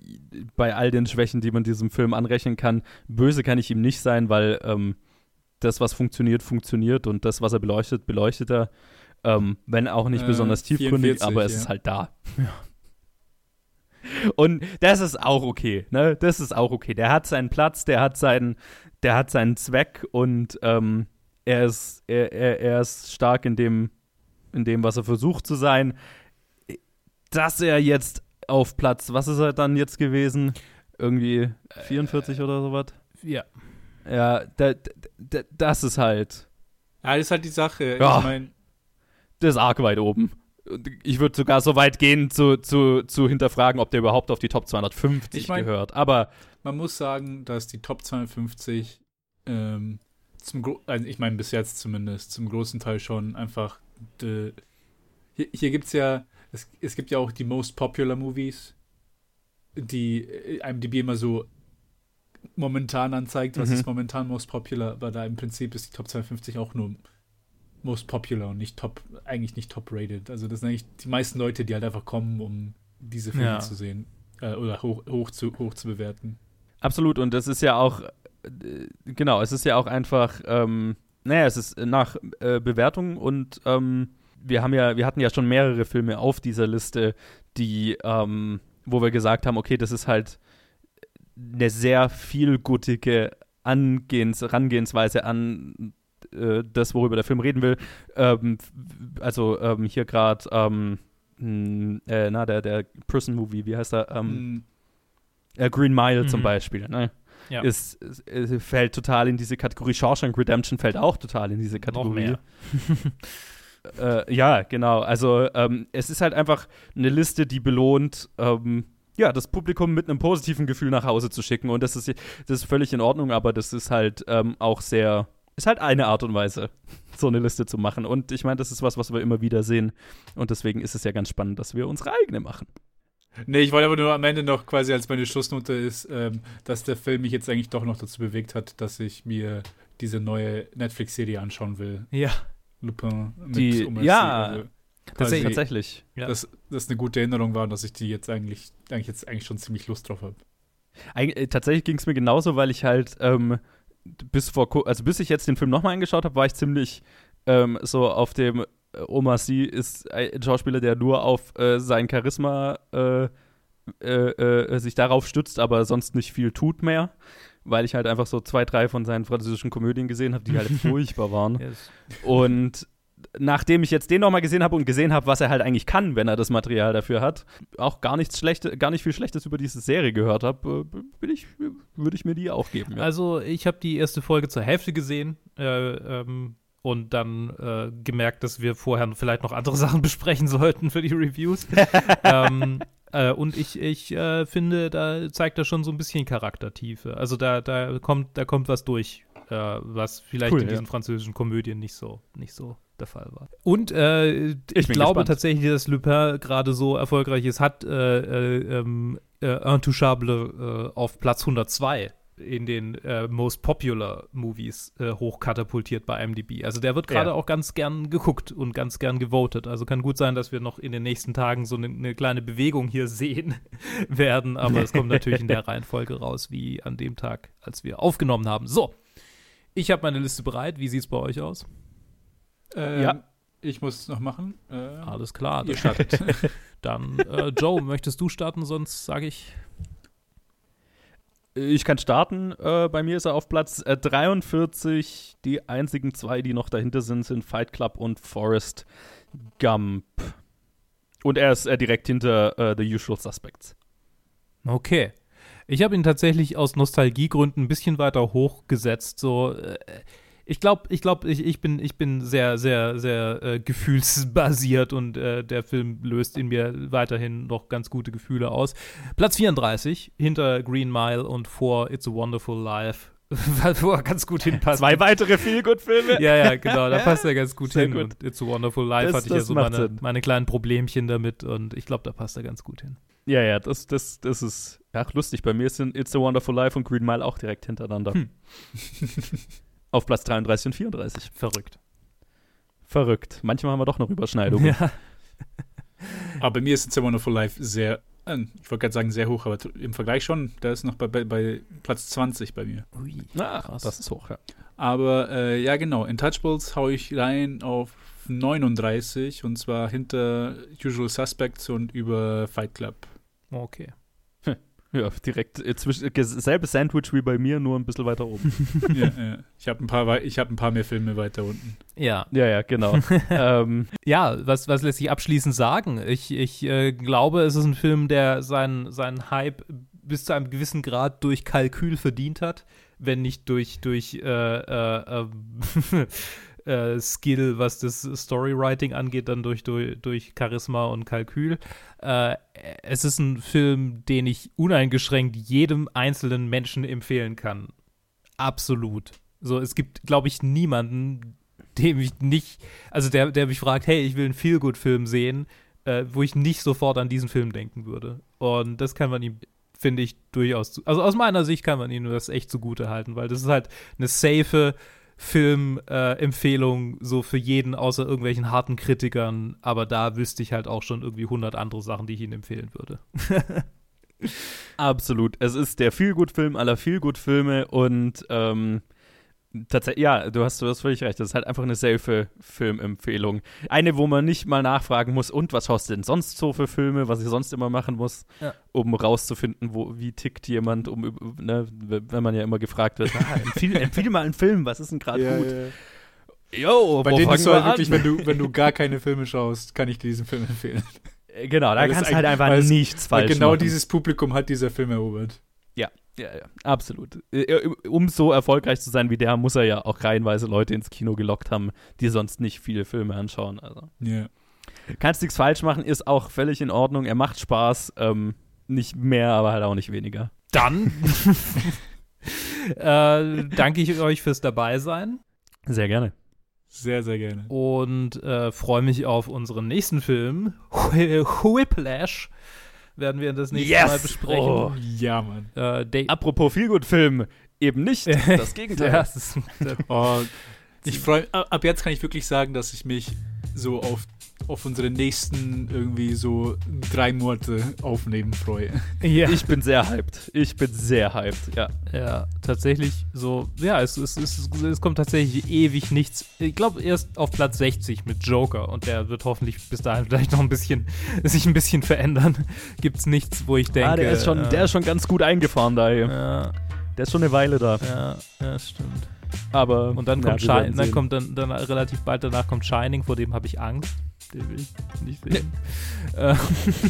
bei all den Schwächen, die man diesem Film anrechnen kann, böse kann ich ihm nicht sein, weil ähm, das, was funktioniert, funktioniert und das, was er beleuchtet, beleuchtet er. Ähm, wenn auch nicht äh, besonders tiefgründig, 44, aber es ja. ist halt da. Ja. Und das ist auch okay, ne? Das ist auch okay. Der hat seinen Platz, der hat seinen, der hat seinen Zweck und ähm, er ist, er, er, er ist stark in dem, in dem, was er versucht zu sein. Dass er jetzt auf Platz, was ist er dann jetzt gewesen? Irgendwie 44 äh, oder sowas?
Ja.
Ja, da, da, das ist halt.
Ja, das ist halt die Sache.
Ja, ich mein, das ist arg weit oben ich würde sogar so weit gehen, zu, zu, zu hinterfragen, ob der überhaupt auf die Top 250 ich mein, gehört. Aber
man muss sagen, dass die Top 250 ähm, zum Gro also ich meine bis jetzt zumindest zum großen Teil schon einfach de, hier, hier gibt es ja es, es gibt ja auch die most popular Movies, die äh, IMDb immer so momentan anzeigt, was mhm. ist momentan most popular, aber da im Prinzip ist die Top 250 auch nur most popular und nicht top, eigentlich nicht top rated. Also das sind eigentlich die meisten Leute, die halt einfach kommen, um diese Filme ja. zu sehen äh, oder hoch, hoch, zu, hoch zu bewerten.
Absolut und das ist ja auch, äh, genau, es ist ja auch einfach, ähm, naja, es ist nach äh, Bewertung und ähm, wir haben ja, wir hatten ja schon mehrere Filme auf dieser Liste, die, ähm, wo wir gesagt haben, okay, das ist halt eine sehr vielgutige Angehens, Herangehensweise an äh, das, worüber der Film reden will. Ähm, also ähm, hier gerade, ähm, hm, äh, na, der, der Prison Movie, wie heißt er? Mhm. Äh, Green Mile mhm. zum Beispiel, ne? Ja. Ist, ist, ist, fällt total in diese Kategorie. Shawshank Redemption fällt auch total in diese Kategorie. äh, ja, genau. Also ähm, es ist halt einfach eine Liste, die belohnt, ähm, ja, das Publikum mit einem positiven Gefühl nach Hause zu schicken. Und das ist, das ist völlig in Ordnung, aber das ist halt ähm, auch sehr ist halt eine Art und Weise, so eine Liste zu machen. Und ich meine, das ist was, was wir immer wieder sehen. Und deswegen ist es ja ganz spannend, dass wir unsere eigene machen.
Nee, ich wollte aber nur am Ende noch quasi als meine Schlussnote ist, ähm, dass der Film mich jetzt eigentlich doch noch dazu bewegt hat, dass ich mir diese neue Netflix-Serie anschauen will.
Ja.
Lupin
mit die, Ja, also
tatsächlich. tatsächlich. Ja. Dass das eine gute Erinnerung war und dass ich die jetzt eigentlich, eigentlich jetzt eigentlich schon ziemlich Lust drauf habe.
Äh, tatsächlich ging es mir genauso, weil ich halt ähm, bis vor, also bis ich jetzt den Film nochmal angeschaut habe, war ich ziemlich ähm, so auf dem äh, Oma Sie ist ein Schauspieler, der nur auf äh, sein Charisma äh, äh, äh, sich darauf stützt, aber sonst nicht viel tut mehr, weil ich halt einfach so zwei, drei von seinen französischen Komödien gesehen habe, die halt furchtbar waren. Yes. Und nachdem ich jetzt den nochmal gesehen habe und gesehen habe, was er halt eigentlich kann, wenn er das Material dafür hat, auch gar nichts Schlechtes, gar nicht viel Schlechtes über diese Serie gehört habe, äh, ich, würde ich mir die auch geben.
Ja. Also ich habe die erste Folge zur Hälfte gesehen äh, ähm, und dann äh, gemerkt, dass wir vorher vielleicht noch andere Sachen besprechen sollten für die Reviews. ähm, äh, und ich, ich äh, finde, da zeigt er schon so ein bisschen Charaktertiefe. Also da, da kommt, da kommt was durch, äh, was vielleicht cool, in diesen ja. französischen Komödien nicht so, nicht so der Fall war. Und äh, ich, ich glaube gespannt. tatsächlich, dass Lupin gerade so erfolgreich ist, hat äh, äh, ähm, äh, Intouchable äh, auf Platz 102 in den äh, Most Popular Movies hochkatapultiert bei IMDb. Also der wird gerade ja. auch ganz gern geguckt und ganz gern gewotet. Also kann gut sein, dass wir noch in den nächsten Tagen so eine ne kleine Bewegung hier sehen werden. Aber es kommt natürlich in der Reihenfolge raus, wie an dem Tag, als wir aufgenommen haben. So, ich habe meine Liste bereit. Wie sieht es bei euch aus?
Ähm, ja. Ich muss es noch machen.
Äh, Alles klar. Ihr startet. Dann, äh, Joe, möchtest du starten? Sonst sage ich.
Ich kann starten. Äh, bei mir ist er auf Platz 43. Äh, die einzigen zwei, die noch dahinter sind, sind Fight Club und Forrest Gump. Und er ist äh, direkt hinter äh, The Usual Suspects.
Okay. Ich habe ihn tatsächlich aus Nostalgiegründen ein bisschen weiter hochgesetzt. So, ich glaube, ich glaube, ich, ich bin, ich bin sehr, sehr, sehr äh, gefühlsbasiert und äh, der Film löst in mir weiterhin noch ganz gute Gefühle aus. Platz 34 hinter Green Mile und vor It's a Wonderful Life. Wo er ganz gut hinpasst.
Zwei weitere Feelgood-Filme.
Ja, ja, genau, da passt er ganz gut sehr hin. Gut. Und It's a Wonderful Life das, hatte ich ja so meine, meine, kleinen Problemchen damit und ich glaube, da passt er ganz gut hin.
Ja, ja, das, das, das ist ach, lustig. Bei mir sind It's a Wonderful Life und Green Mile auch direkt hintereinander. Hm. auf Platz 33 und 34.
Verrückt.
Verrückt. Manchmal haben wir doch noch Überschneidungen. Ja.
aber bei mir ist jetzt immer noch for Life sehr, äh, ich wollte gerade sagen sehr hoch, aber im Vergleich schon, der ist noch bei, bei, bei Platz 20 bei mir.
Ui, ah, das ist hoch, ja.
Aber äh, ja, genau, Intouchables haue ich rein auf 39 und zwar hinter Usual Suspects und über Fight Club.
Okay.
Ja, direkt äh, zwischen, äh, selbe Sandwich wie bei mir, nur ein bisschen weiter oben.
ja, ja. Ich habe ein, paar, hab ein paar mehr Filme weiter unten.
Ja.
Ja, ja, genau. ähm.
Ja, was, was lässt sich abschließend sagen? Ich, ich äh, glaube, es ist ein Film, der seinen, seinen Hype bis zu einem gewissen Grad durch Kalkül verdient hat, wenn nicht durch, durch äh, äh, ähm, äh, Skill, was das Storywriting angeht, dann durch, durch, durch Charisma und Kalkül. Äh, es ist ein Film, den ich uneingeschränkt jedem einzelnen Menschen empfehlen kann. Absolut. So, es gibt, glaube ich, niemanden, dem ich nicht, also der, der mich fragt, hey, ich will einen Feel-Good-Film sehen, äh, wo ich nicht sofort an diesen Film denken würde. Und das kann man ihm, finde ich, durchaus, also aus meiner Sicht kann man ihm das echt zugute halten, weil das ist halt eine safe, Filmempfehlung äh, so für jeden außer irgendwelchen harten Kritikern, aber da wüsste ich halt auch schon irgendwie 100 andere Sachen, die ich Ihnen empfehlen würde.
Absolut. Es ist der Feelgood-Film aller Feelgood-Filme und ähm, Tatsächlich, ja, du hast, du hast völlig recht. Das ist halt einfach eine safe Filmempfehlung. Eine, wo man nicht mal nachfragen muss, und was schaust du denn sonst so für Filme, was ich sonst immer machen muss, ja. um rauszufinden, wo, wie tickt jemand, um, ne, wenn man ja immer gefragt wird, ah, empfehle, empfehle mal einen Film, was ist denn gerade ja, gut?
Ja. Yo, Bei denen ist halt wirklich, wenn du, wenn du gar keine Filme schaust, kann ich dir diesen Film empfehlen.
Genau, da kannst du halt einfach nichts falsch
genau
machen.
dieses Publikum hat dieser Film erobert.
Ja, ja, ja, absolut. Äh, äh, um so erfolgreich zu sein wie der, muss er ja auch reihenweise Leute ins Kino gelockt haben, die sonst nicht viele Filme anschauen. Also.
Ja.
Kannst nichts falsch machen, ist auch völlig in Ordnung. Er macht Spaß. Ähm, nicht mehr, aber halt auch nicht weniger.
Dann äh, danke ich euch fürs Dabeisein.
Sehr gerne.
Sehr, sehr gerne.
Und äh, freue mich auf unseren nächsten Film, Whiplash werden wir das nächste yes! Mal besprechen. Oh,
ja, Mann.
Äh, Apropos Feelgood-Film, eben nicht. Das Gegenteil. ja, das ist,
oh, ich freue, ab jetzt kann ich wirklich sagen, dass ich mich so auf auf unsere nächsten irgendwie so drei Monate aufnehmen freue.
Ja. Ich bin sehr hyped. Ich bin sehr hyped, ja.
Ja, tatsächlich so, ja, es, es, es, es kommt tatsächlich ewig nichts. Ich glaube erst auf Platz 60 mit Joker und der wird hoffentlich bis dahin vielleicht noch ein bisschen, sich ein bisschen verändern. Gibt es nichts, wo ich denke. Ah,
der ist schon, äh, der ist schon ganz gut eingefahren da. Ja. Der ist schon eine Weile da.
Ja, ja, stimmt.
Aber
und dann kommt, ja, dann kommt dann, dann relativ bald danach kommt Shining, vor dem habe ich Angst den will ich nicht sehen. Nee. Äh,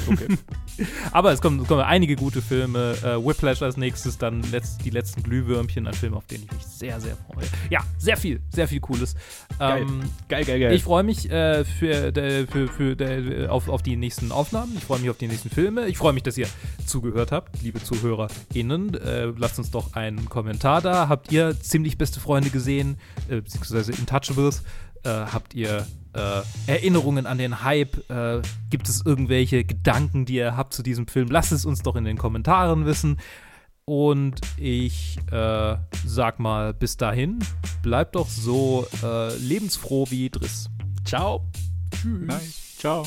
okay. Aber es kommen, es kommen, einige gute Filme. Äh, Whiplash als nächstes, dann letzt, die letzten Glühwürmchen, ein Film, auf den ich mich sehr, sehr freue. Ja, sehr viel, sehr viel Cooles.
Geil, ähm, geil, geil, geil.
Ich freue mich äh, für, de, für, für de, auf, auf die nächsten Aufnahmen. Ich freue mich auf die nächsten Filme. Ich freue mich, dass ihr zugehört habt, liebe ZuhörerInnen. Äh, lasst uns doch einen Kommentar da. Habt ihr ziemlich beste Freunde gesehen, äh, beziehungsweise Intouchables? Äh, habt ihr äh, Erinnerungen an den Hype? Äh, gibt es irgendwelche Gedanken, die ihr habt zu diesem Film? Lasst es uns doch in den Kommentaren wissen. Und ich äh, sag mal, bis dahin, bleibt doch so äh, lebensfroh wie Driss.
Ciao.
Tschüss. Nice.
Ciao.